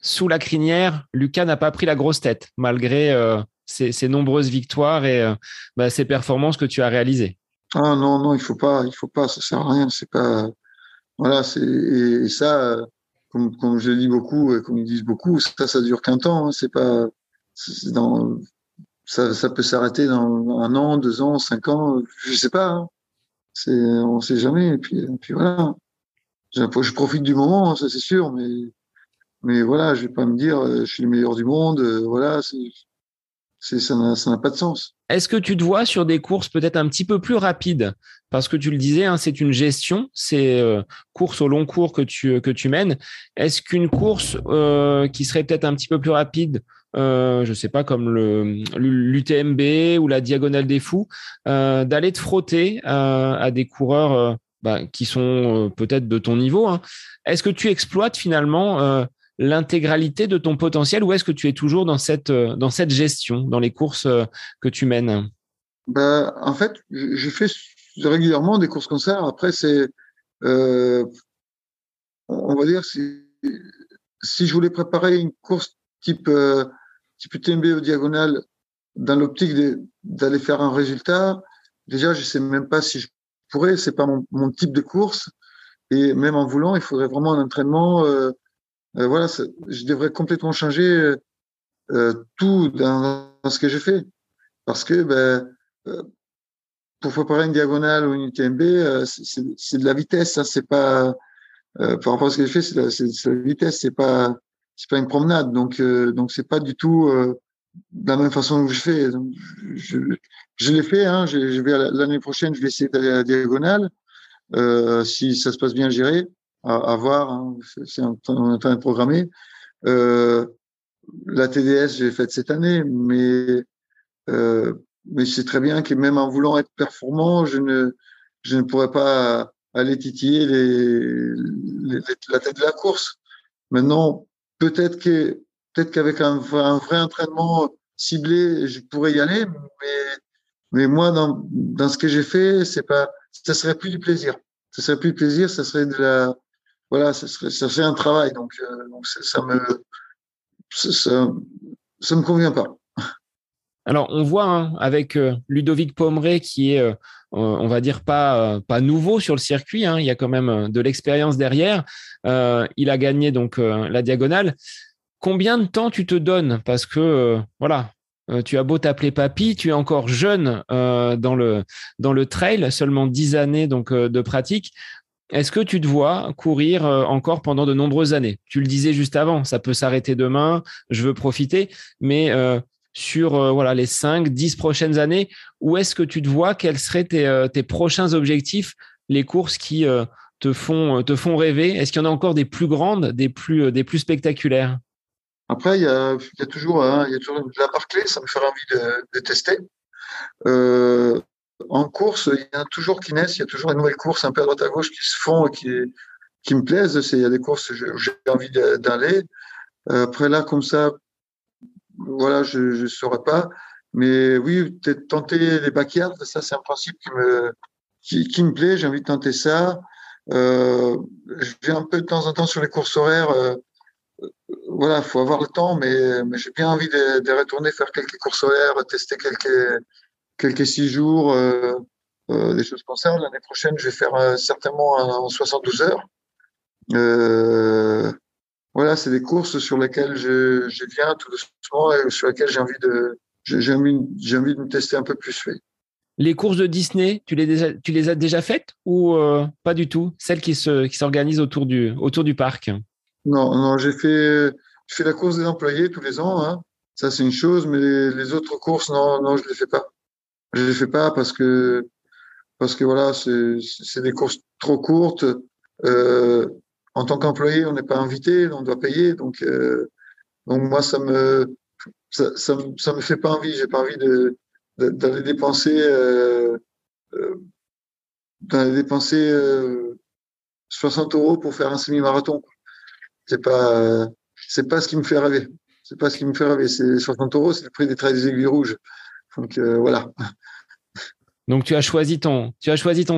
sous la crinière, Lucas n'a pas pris la grosse tête, malgré euh, ses, nombreuses victoires et euh, bah, ses performances que tu as réalisées. Ah non, non, il faut pas, il faut pas, ça sert à rien. C'est pas, voilà, c'est et, ça, comme, comme je dis beaucoup, et comme ils disent beaucoup, ça, ça dure qu'un temps. Hein, c'est pas, dans, ça, ça peut s'arrêter dans un an, deux ans, cinq ans, je sais pas. Hein. C'est, on sait jamais. Et puis, et puis voilà. Je profite du moment, hein, ça c'est sûr, mais mais voilà, je vais pas me dire euh, je suis le meilleur du monde. Euh, voilà, c'est, ça n'a pas de sens. Est-ce que tu te vois sur des courses peut-être un petit peu plus rapides? Parce que tu le disais, hein, c'est une gestion, c'est euh, course au long cours que tu, que tu mènes. Est-ce qu'une course euh, qui serait peut-être un petit peu plus rapide, euh, je sais pas, comme l'UTMB ou la Diagonale des Fous, euh, d'aller te frotter à des coureurs bah, qui sont peut-être de ton niveau, hein? est-ce que tu exploites finalement l'intégralité de ton potentiel ou est-ce que tu es toujours dans cette, euh, dans cette gestion, dans les courses euh, que tu mènes? Ben, En fait, je fais régulièrement des courses concerts. Après, c'est, euh, on va dire, si, si je voulais préparer une course type, type UTMB au diagonale dans l'optique d'aller faire un résultat, déjà, je sais même pas si je pourrais, c'est pas mon, mon, type de course. Et même en voulant, il faudrait vraiment un entraînement euh, voilà, je devrais complètement changer euh, tout dans, ce que j'ai fait. Parce que ben, euh, pour préparer une diagonale ou une UTMB, c'est de la vitesse, ça c'est pas par rapport à ce que j'ai fait, c'est de, la vitesse, c'est pas c'est pas une promenade, donc donc c'est pas du tout de la même façon que je fais. je, je l'ai fait, hein, je, je vais l'année prochaine, je vais essayer d'aller à la diagonale. Euh, si ça se passe bien, j'irai à, voir. Hein, c'est en train de programmer. Euh, la TDS, j'ai faite cette année, mais euh, mais c'est très bien que même en voulant être performant, je ne je ne pourrais pas aller titiller les, la tête de la course. Maintenant, peut-être que peut-être qu'avec un, un, vrai entraînement ciblé, je pourrais y aller, mais mais moi dans dans ce que j'ai fait, c'est pas ça serait plus du plaisir. Ça serait plus du plaisir, ça serait de la voilà, ça serait, ça serait un travail. Donc, euh, ça, me, ça, me convient pas. Alors, on voit hein, avec euh, Ludovic Pomeray, qui est, euh, on va dire, pas, pas nouveau sur le circuit, hein, il y a quand même de l'expérience derrière. il a gagné donc la diagonale. Combien de temps tu te donnes? Parce que, voilà, tu as beau t'appeler papy, tu es encore jeune dans, le, dans le trail, seulement 10 années donc, de pratique. Est-ce que tu te vois courir euh, encore pendant de nombreuses années? Tu le disais juste avant, ça peut s'arrêter demain, je veux profiter, mais euh, sur euh, voilà les 5, 10 prochaines années, où est-ce que tu te vois? Quels seraient tes, prochains objectifs, les courses qui te, font, te font rêver? Est-ce qu'il y en a encore des plus grandes, des plus, des plus spectaculaires? Après, il y a, toujours, hein, y a toujours la Barclay, ça me ferait envie de, de tester en course, il y a toujours qui naissent, il y a toujours des nouvelles courses un peu à droite à gauche qui se font et qui, qui me plaisent. Il y a des courses où j'ai envie d'aller. Euh, après là, comme ça, voilà, je ne saurais pas. Mais oui, tenter les backyards, ça c'est un principe qui me, qui, me plaît. J'ai envie de tenter ça. Euh, je viens un peu de temps en temps sur les courses horaires. Euh, voilà, faut avoir le temps, mais, mais j'ai bien envie de, de, retourner faire quelques courses horaires, tester quelques quelques six jours, euh, euh, des choses comme ça. L'année prochaine, je vais faire euh, certainement en 72 heures. voilà, c'est des courses sur lesquelles je, je, viens tout doucement et sur lesquelles j'ai envie de j'ai envie, envie de me tester un peu plus. Oui. Les courses de Disney, tu les, tu les as déjà faites ou pas du tout? Celles qui se qui s'organisent autour du autour du parc? Non, non, j'ai fait je fais la course des employés tous les ans. Hein. Ça c'est une chose, mais les, les, autres courses, non, non, je les fais pas. Je les fais pas parce que parce que voilà, c'est des courses trop courtes. Euh, en tant qu'employé, on n'est pas invité, on doit payer. Donc, euh, donc moi, ça me ça, ça, ça, me fait pas envie. J'ai pas envie de d'aller dépenser euh, euh d'aller dépenser 60 euh, euros pour faire un semi-marathon. C'est pas c'est pas ce qui me fait rêver. C'est pas ce qui me fait rêver. C'est 60 euros, c'est le prix des traits des aiguilles rouges. Donc voilà. Donc tu as choisi ton,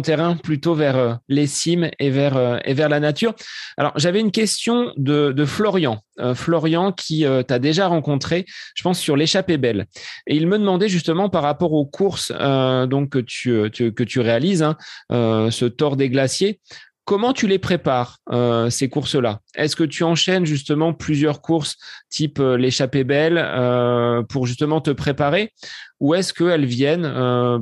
terrain plutôt vers euh, les cimes et vers euh, et vers la nature. Alors j'avais une question de, Florian, euh, Florian qui t'a déjà rencontré, je pense sur l'échappée belle, et il me demandait justement par rapport aux courses donc que tu, que tu réalises, hein, ce tort des glaciers. Comment tu les prépares, euh, ces courses-là? Est-ce que tu enchaînes justement plusieurs courses type euh, l'échappée belle euh, pour justement te préparer? Ou est-ce qu'elles viennent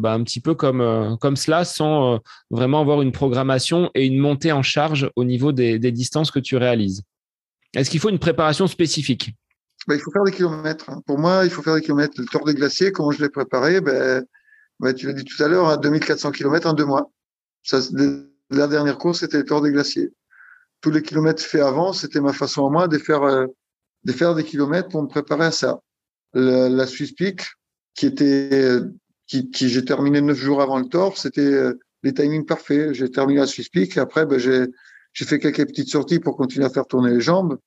bah, un petit peu comme, comme cela sans vraiment avoir une programmation et une montée en charge au niveau des, distances que tu réalises? Est-ce qu'il faut une préparation spécifique? Bah, Il faut faire des kilomètres. Hein. Pour moi, il faut faire des kilomètres. Le Tour des Glaciers, comment je l'ai préparé? Ben, ben, Tu l'as dit tout à l'heure, à 2400 km en deux mois. La dernière course, c'était le Tour des Glaciers. Tous les kilomètres faits avant, c'était ma façon à moi de faire, euh, de faire des kilomètres pour me préparer à ça. La, la Swiss Peak, qui était, qui, qui j'ai terminé neuf jours avant le Tour, c'était euh, les timings parfaits. J'ai terminé la Swiss Peak. Après, ben, j'ai, j'ai fait quelques petites sorties pour continuer à faire tourner les jambes.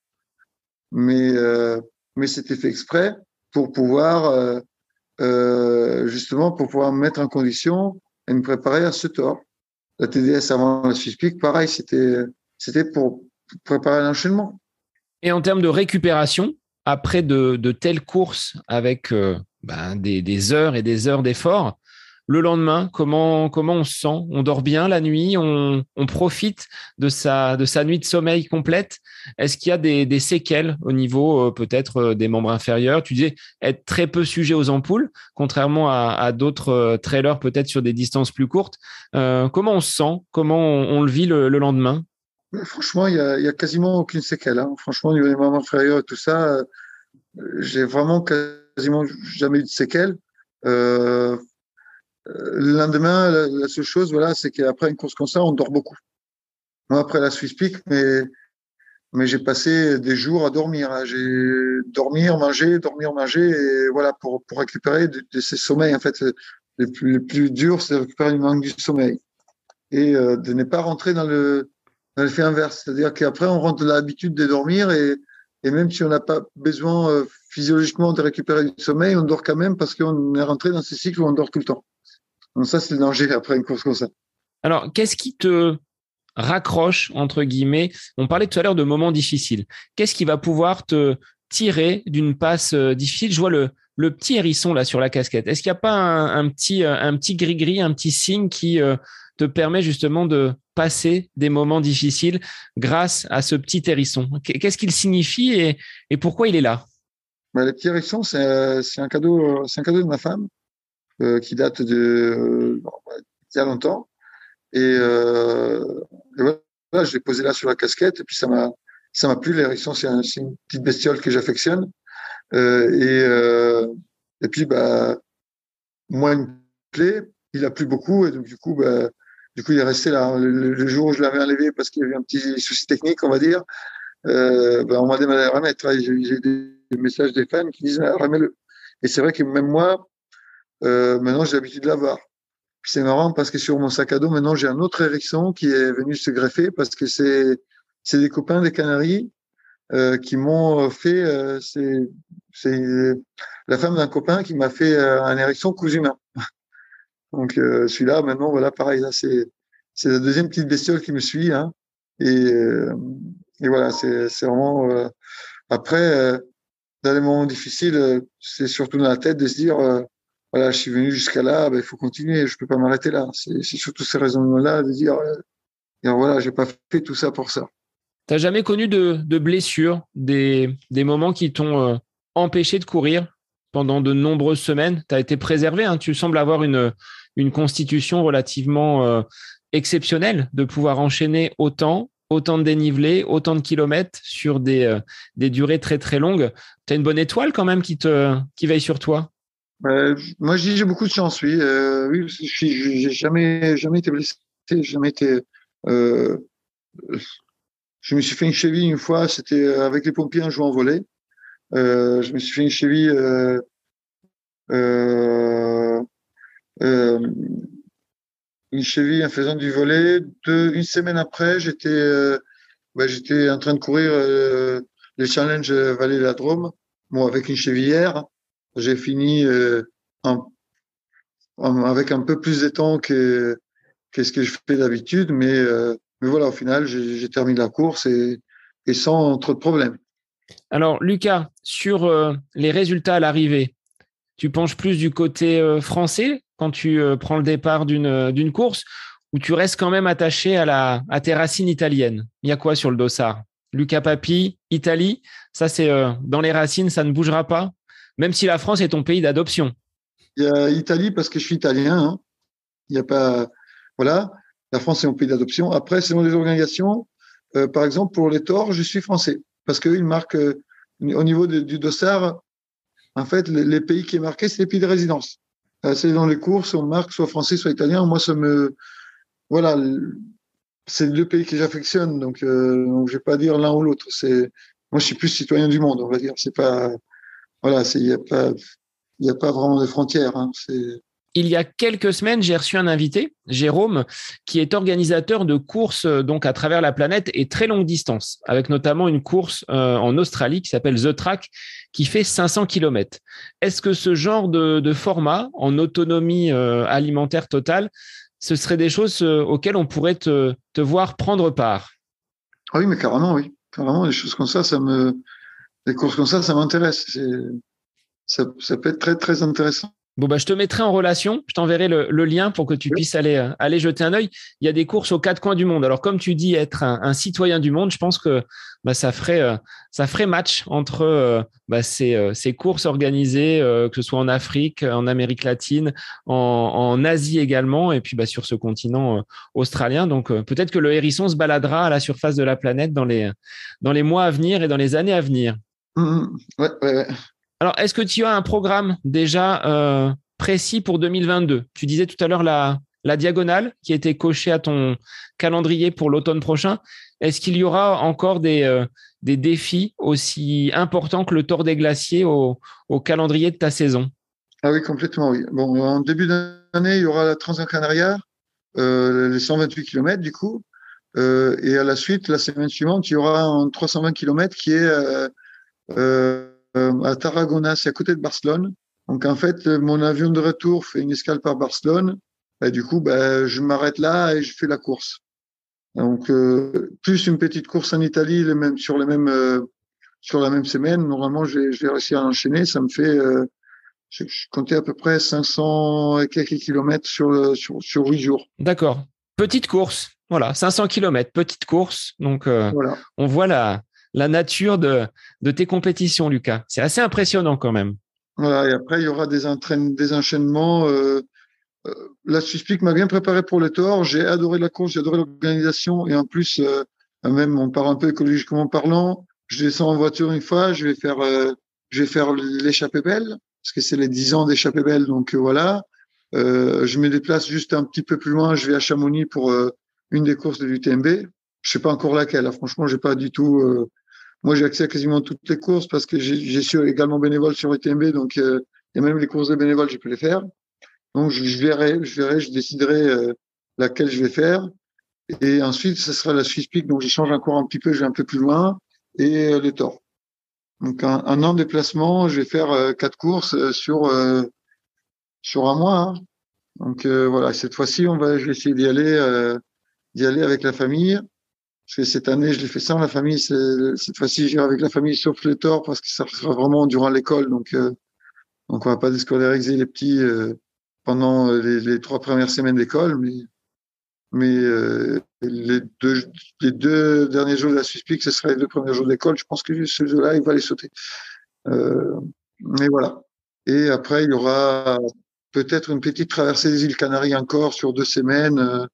Mais, euh, mais c'était fait exprès pour pouvoir, euh, justement, pour pouvoir me mettre en condition et me préparer à ce Tour la TDS avant la Suspic, pareil, c'était, c'était pour préparer l'enchaînement. Et en termes de récupération, après de, telles courses avec euh, ben, des, heures et des heures d'effort, le lendemain, comment, comment on se sent? On dort bien la nuit? On, profite de sa, de sa nuit de sommeil complète? Est-ce qu'il y a des, séquelles au niveau euh, peut-être euh, des membres inférieurs? Tu disais être très peu sujet aux ampoules, contrairement à, d'autres euh, trailers peut-être sur des distances plus courtes. comment on se sent? Comment on, le vit le, lendemain? Franchement, il n'y a, quasiment aucune séquelle. Hein. Franchement, au niveau des membres inférieurs et tout ça, j'ai vraiment quasiment jamais eu de séquelles. Le lendemain, la, seule chose, voilà, c'est qu'après une course comme ça, on dort beaucoup. Moi, après la Swiss Peak, mais, mais j'ai passé des jours à dormir. Hein. J'ai dormir, manger, dormir, manger, et voilà, pour, pour récupérer de, ces sommeils. En fait, les plus, les plus durs, c'est de récupérer le manque du sommeil. Et euh, de ne pas rentrer dans le, dans l'effet inverse. C'est-à-dire qu'après, on rentre dans l'habitude de dormir et, et même si on n'a pas besoin euh, physiologiquement de récupérer du sommeil, on dort quand même parce qu'on est rentré dans ces cycles où on dort tout le temps. Donc ça, c'est le danger après une course comme ça. Alors, qu'est-ce qui te raccroche, entre guillemets? On parlait tout à l'heure de moments difficiles. Qu'est-ce qui va pouvoir te tirer d'une passe euh, difficile? Je vois le, le petit hérisson là sur la casquette. Est-ce qu'il n'y a pas un, petit euh, un petit gris-gris, un petit signe qui euh, te permet justement de passer des moments difficiles grâce à ce petit hérisson? Qu'est-ce qu'il signifie et, et, pourquoi il est là? Bah, Le petit hérisson, c'est un cadeau, c'est un cadeau de ma femme. Euh, qui date de euh, il y a longtemps. Et, euh, voilà, je l'ai posé là sur la casquette et puis ça m'a ça m'a plu. L'érection, c'est un, une petite bestiole que j'affectionne. Euh, et, euh, et puis, bah, moi, il me plaît. Il a plu beaucoup et donc du coup, bah, du coup, il est resté là. Le, jour où je l'avais enlevé parce qu'il y avait un petit souci technique, on va dire, euh, bah, on m'a demandé à remettre. J'ai des messages des fans qui disent remets-le. Et c'est vrai que même moi, euh, maintenant, j'ai l'habitude de l'avoir. C'est marrant parce que sur mon sac à dos, maintenant, j'ai un autre hérisson qui est venu se greffer parce que c'est c'est des copains des Canaries euh, qui m'ont fait. Euh, c'est c'est la femme d'un copain qui m'a fait euh, un hérisson cousu main. Donc euh, celui-là, maintenant, voilà, pareil. Là, c'est c'est la deuxième petite bestiole qui me suit. Hein, et et voilà, c'est c'est vraiment. après, dans les moments difficiles, c'est surtout dans la tête de se dire voilà, je suis venu jusqu'à là, ben, il faut continuer, je peux pas m'arrêter là. C'est surtout ces raisonnements-là de dire, euh, voilà, j'ai pas fait tout ça pour ça. Tu n'as jamais connu de, de blessures, des, moments qui t'ont euh, empêché de courir pendant de nombreuses semaines? Tu as été préservé, hein, tu sembles avoir une, constitution relativement euh, exceptionnelle de pouvoir enchaîner autant, autant de dénivelé, autant de kilomètres sur des, des durées très très longues. Tu as une bonne étoile quand même qui, te, qui veille sur toi? Moi, je dis j'ai beaucoup de chance, oui. oui, je suis, j'ai jamais, jamais été blessé, jamais été. je me suis fait une cheville une fois, c'était avec les pompiers en jouant en volet. je me suis fait une cheville. Euh, une cheville en faisant du volet. Deux, une semaine après, j'étais euh, bah, j'étais en train de courir euh, les challenges Vallée la Drôme. Bon, avec une chevillère, j'ai fini euh, avec un peu plus de temps que qu'est-ce que je fais d'habitude, mais euh, mais voilà, au final, j'ai terminé la course et, sans trop de problèmes. Alors, Lucas, sur euh, les résultats à l'arrivée, tu penches plus du côté français quand tu prends le départ d'une course ou tu restes quand même attaché à, la, à tes racines italiennes? Il y a quoi sur le dossard? Luca Papi, Italie, ça c'est dans les racines, ça ne bougera pas, même si la France est ton pays d'adoption. Il y a Italie parce que je suis italien. Hein. Il n'y a pas. Voilà, la France est mon pays d'adoption. Après, selon les organisations, par exemple, pour les torts, je suis français parce qu'ils marquent au niveau du dossard, en fait, les, pays qui est marqué, c'est les pays de résidence. Euh, c'est dans les courses, on marque soit français, soit italien. Moi, ça me, voilà, c'est deux pays que j'affectionne, donc, euh, je vais pas dire l'un ou l'autre. Moi, je suis plus citoyen du monde, on va dire. C'est pas, voilà, il y a pas, y a pas vraiment de frontières. Hein. Il y a quelques semaines, j'ai reçu un invité, Jérôme, qui est organisateur de courses euh, donc à travers la planète et très longue distance, avec notamment une course euh, en Australie qui s'appelle The Track, qui fait 500 km. Est-ce que ce genre de, format, en autonomie euh, alimentaire totale, ce serait des choses auxquelles on pourrait te, voir prendre part? Ah Oui, mais carrément, oui. Carrément, des choses comme ça, ça me, des courses comme ça, ça m'intéresse. Ça, ça peut être très, très intéressant. Bon, bah, je te mettrai en relation. Je t'enverrai le, lien pour que tu puisses aller, euh, aller jeter un œil. Il y a des courses aux quatre coins du monde. Alors, comme tu dis, être un, citoyen du monde, je pense que bah, ça, ferait, euh, ça ferait match entre euh, bah, ces, ces, courses organisées, que ce soit en Afrique, en Amérique latine, en, en Asie également, et puis bah, sur ce continent australien. Donc, peut-être que le hérisson se baladera à la surface de la planète dans les, dans les mois à venir et dans les années à venir. Mmh, mmh. ouais, ouais, ouais. Alors, est-ce que tu as un programme déjà euh, précis pour 2022 Tu disais tout à l'heure la, la diagonale qui était cochée à ton calendrier pour l'automne prochain. Est-ce qu'il y aura encore des, euh, des défis aussi importants que le Tour des Glaciers au, au calendrier de ta saison? Ah oui, complètement, oui. Bon, en début d'année, il y aura la Transcanaria, euh, les 128 km du coup. Euh, et à la suite, la semaine suivante, il y aura un 320 km qui est à Tarragona, c'est à côté de Barcelone. Donc en fait, mon avion de retour fait une escale par Barcelone. Et du coup, ben, je m'arrête là et je fais la course. Donc euh, plus une petite course en Italie, les mêmes, sur les mêmes euh, sur la même semaine. Normalement, je vais, je vais réussir à enchaîner. Ça me fait, je, je, comptais à peu près 500 et quelques kilomètres sur sur sur huit jours. D'accord. Petite course. Voilà, 500 kilomètres, petite course. Donc, voilà. on voit la, la nature de, tes compétitions, Lucas. C'est assez impressionnant quand même. Voilà, et après, il y aura des, enchaînements. Euh, euh, la Suspic m'a bien préparé pour le tour. J'ai adoré la course, j'ai adoré l'organisation. Et en plus, euh, même, on parle un peu écologiquement parlant. Je descends en voiture une fois, je vais faire, je faire l'échappée belle, parce que c'est les 10 ans d'échappée belle. Donc voilà. je me déplace juste un petit peu plus loin. Je vais à Chamonix pour une des courses de l'UTMB. Je sais pas encore laquelle. Là. Franchement, j'ai pas du tout moi, j'ai accès à quasiment toutes les courses parce que j'ai suis également bénévole sur UTMB, donc euh, et même les courses de bénévoles, j'ai pu les faire. Donc, je, verrai, je verrai, je déciderai euh, laquelle je vais faire. Et ensuite, ce sera la Swiss Peak, donc j'échange encore un petit peu, je vais un peu plus loin, et euh, les Torts. Donc, un, un, an de déplacement, je vais faire euh, quatre courses euh, sur sur un mois. Hein. Donc voilà, cette fois-ci, on va, je vais essayer d'y aller, d'y aller avec la famille. Parce que cette année, je l'ai fait sans la famille. Cette fois-ci, j'irai avec la famille sauf les torts parce que ça sera vraiment durant l'école. Donc, euh, donc on va pas déscolariser les petits euh, pendant les, trois premières semaines d'école, mais mais euh, les deux les deux derniers jours de la Suspic, ce sera les deux premiers jours d'école. Je pense que ce jeu-là, il va les sauter. Euh, mais voilà. Et après, il y aura peut-être une petite traversée des îles Canaries encore sur deux semaines.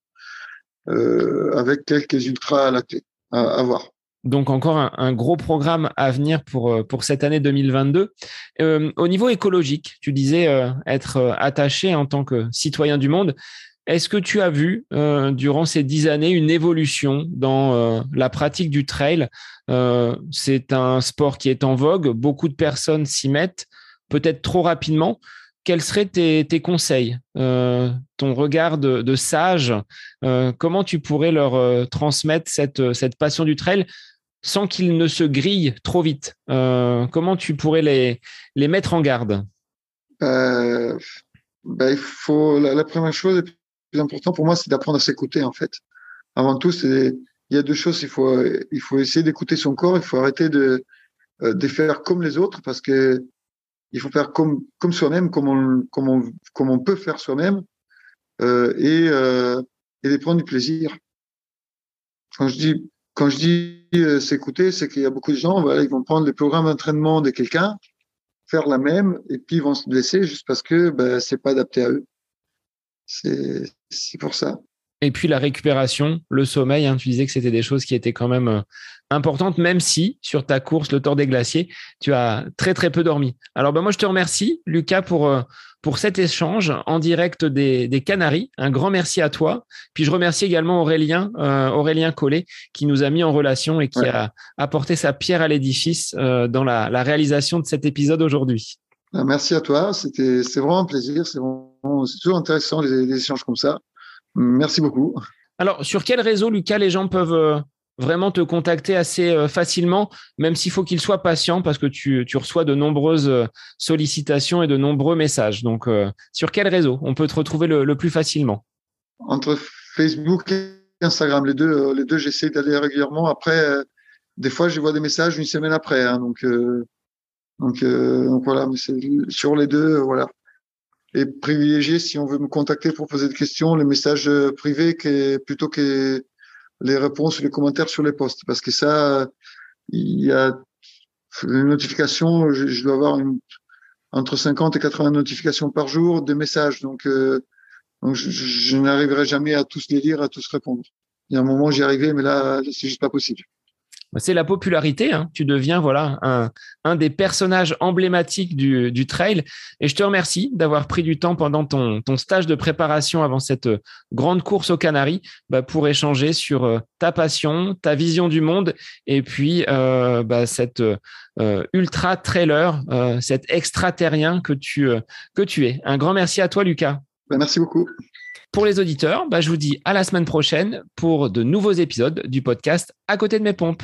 Euh, avec quelques ultras à la clé à, voir. Donc encore un, gros programme à venir pour, pour cette année 2022. au niveau écologique, tu disais être attaché en tant que citoyen du monde. Est-ce que tu as vu durant ces dix années une évolution dans la pratique du trail? C'est un sport qui est en vogue, beaucoup de personnes s'y mettent, peut-être trop rapidement quels seraient tes, conseils, euh, ton regard de, sage euh, Comment tu pourrais leur euh, transmettre cette, passion du trail sans qu'ils ne se grillent trop vite Comment tu pourrais les, mettre en garde? Ben, il faut, la, première chose, la plus importante pour moi, c'est d'apprendre à s'écouter en fait. Avant tout, il y a deux choses. Il faut, il faut essayer d'écouter son corps. Il faut arrêter de, de faire comme les autres parce que il faut faire comme, comme soi-même, comme on, comme, comme on peut faire soi-même, euh, et, euh, et les prendre du plaisir. Quand je dis, quand je dis euh, s'écouter, c'est qu'il y a beaucoup de gens, voilà, ils vont prendre le programme d'entraînement de quelqu'un, faire la même, et puis ils vont se blesser juste parce que ben, c'est pas adapté à eux. C'est pour ça. Et puis la récupération, le sommeil, hein, tu disais que c'était des choses qui étaient quand même euh, importantes, même si sur ta course, le Tour des Glaciers, tu as très très peu dormi. Alors ben moi je te remercie, Lucas, pour, euh, pour cet échange en direct des, des Canaries. Un grand merci à toi. Puis je remercie également Aurélien, euh, Aurélien Collet, qui nous a mis en relation et qui a apporté sa pierre à l'édifice dans la, la réalisation de cet épisode aujourd'hui. Ben, merci à toi, c'était c'est vraiment un plaisir, c'est toujours intéressant les échanges comme ça. Merci beaucoup. Alors, sur quel réseau, Lucas, les gens peuvent euh, vraiment te contacter assez euh, facilement, même s'il faut qu'ils soient patients parce que tu, reçois de nombreuses euh, sollicitations et de nombreux messages. Donc, sur quel réseau? On peut te retrouver le, plus facilement Entre Facebook et Instagram, les deux, les deux j'essaie d'aller régulièrement. Après, des fois, je vois des messages une semaine après. Hein, donc, donc, donc, voilà, mais sur les deux, voilà et privilégier, si on veut me contacter pour poser des questions, les messages euh, privés plutôt que les réponses ou les commentaires sur les posts. Parce que ça, il y a les notifications, je, dois avoir entre 50 et 80 notifications par jour de messages. Donc, euh, je, je n'arriverai jamais à tous les lire, à tous répondre. Il y a un moment, j'y arrivais, mais là, c'est juste pas possible. Bah, c'est la popularité. Hein. Tu deviens voilà un, un des personnages emblématiques du, du, trail. Et je te remercie d'avoir pris du temps pendant ton, ton, stage de préparation avant cette euh, grande course aux Canaries bah, pour échanger sur euh, ta passion, ta vision du monde et puis euh, bah, cette euh, ultra trailer, euh, cet extraterrien que tu, que tu es. Un grand merci à toi, Lucas. Bah, merci beaucoup. Pour les auditeurs, je vous dis à la semaine prochaine pour de nouveaux épisodes du podcast À côté de mes pompes.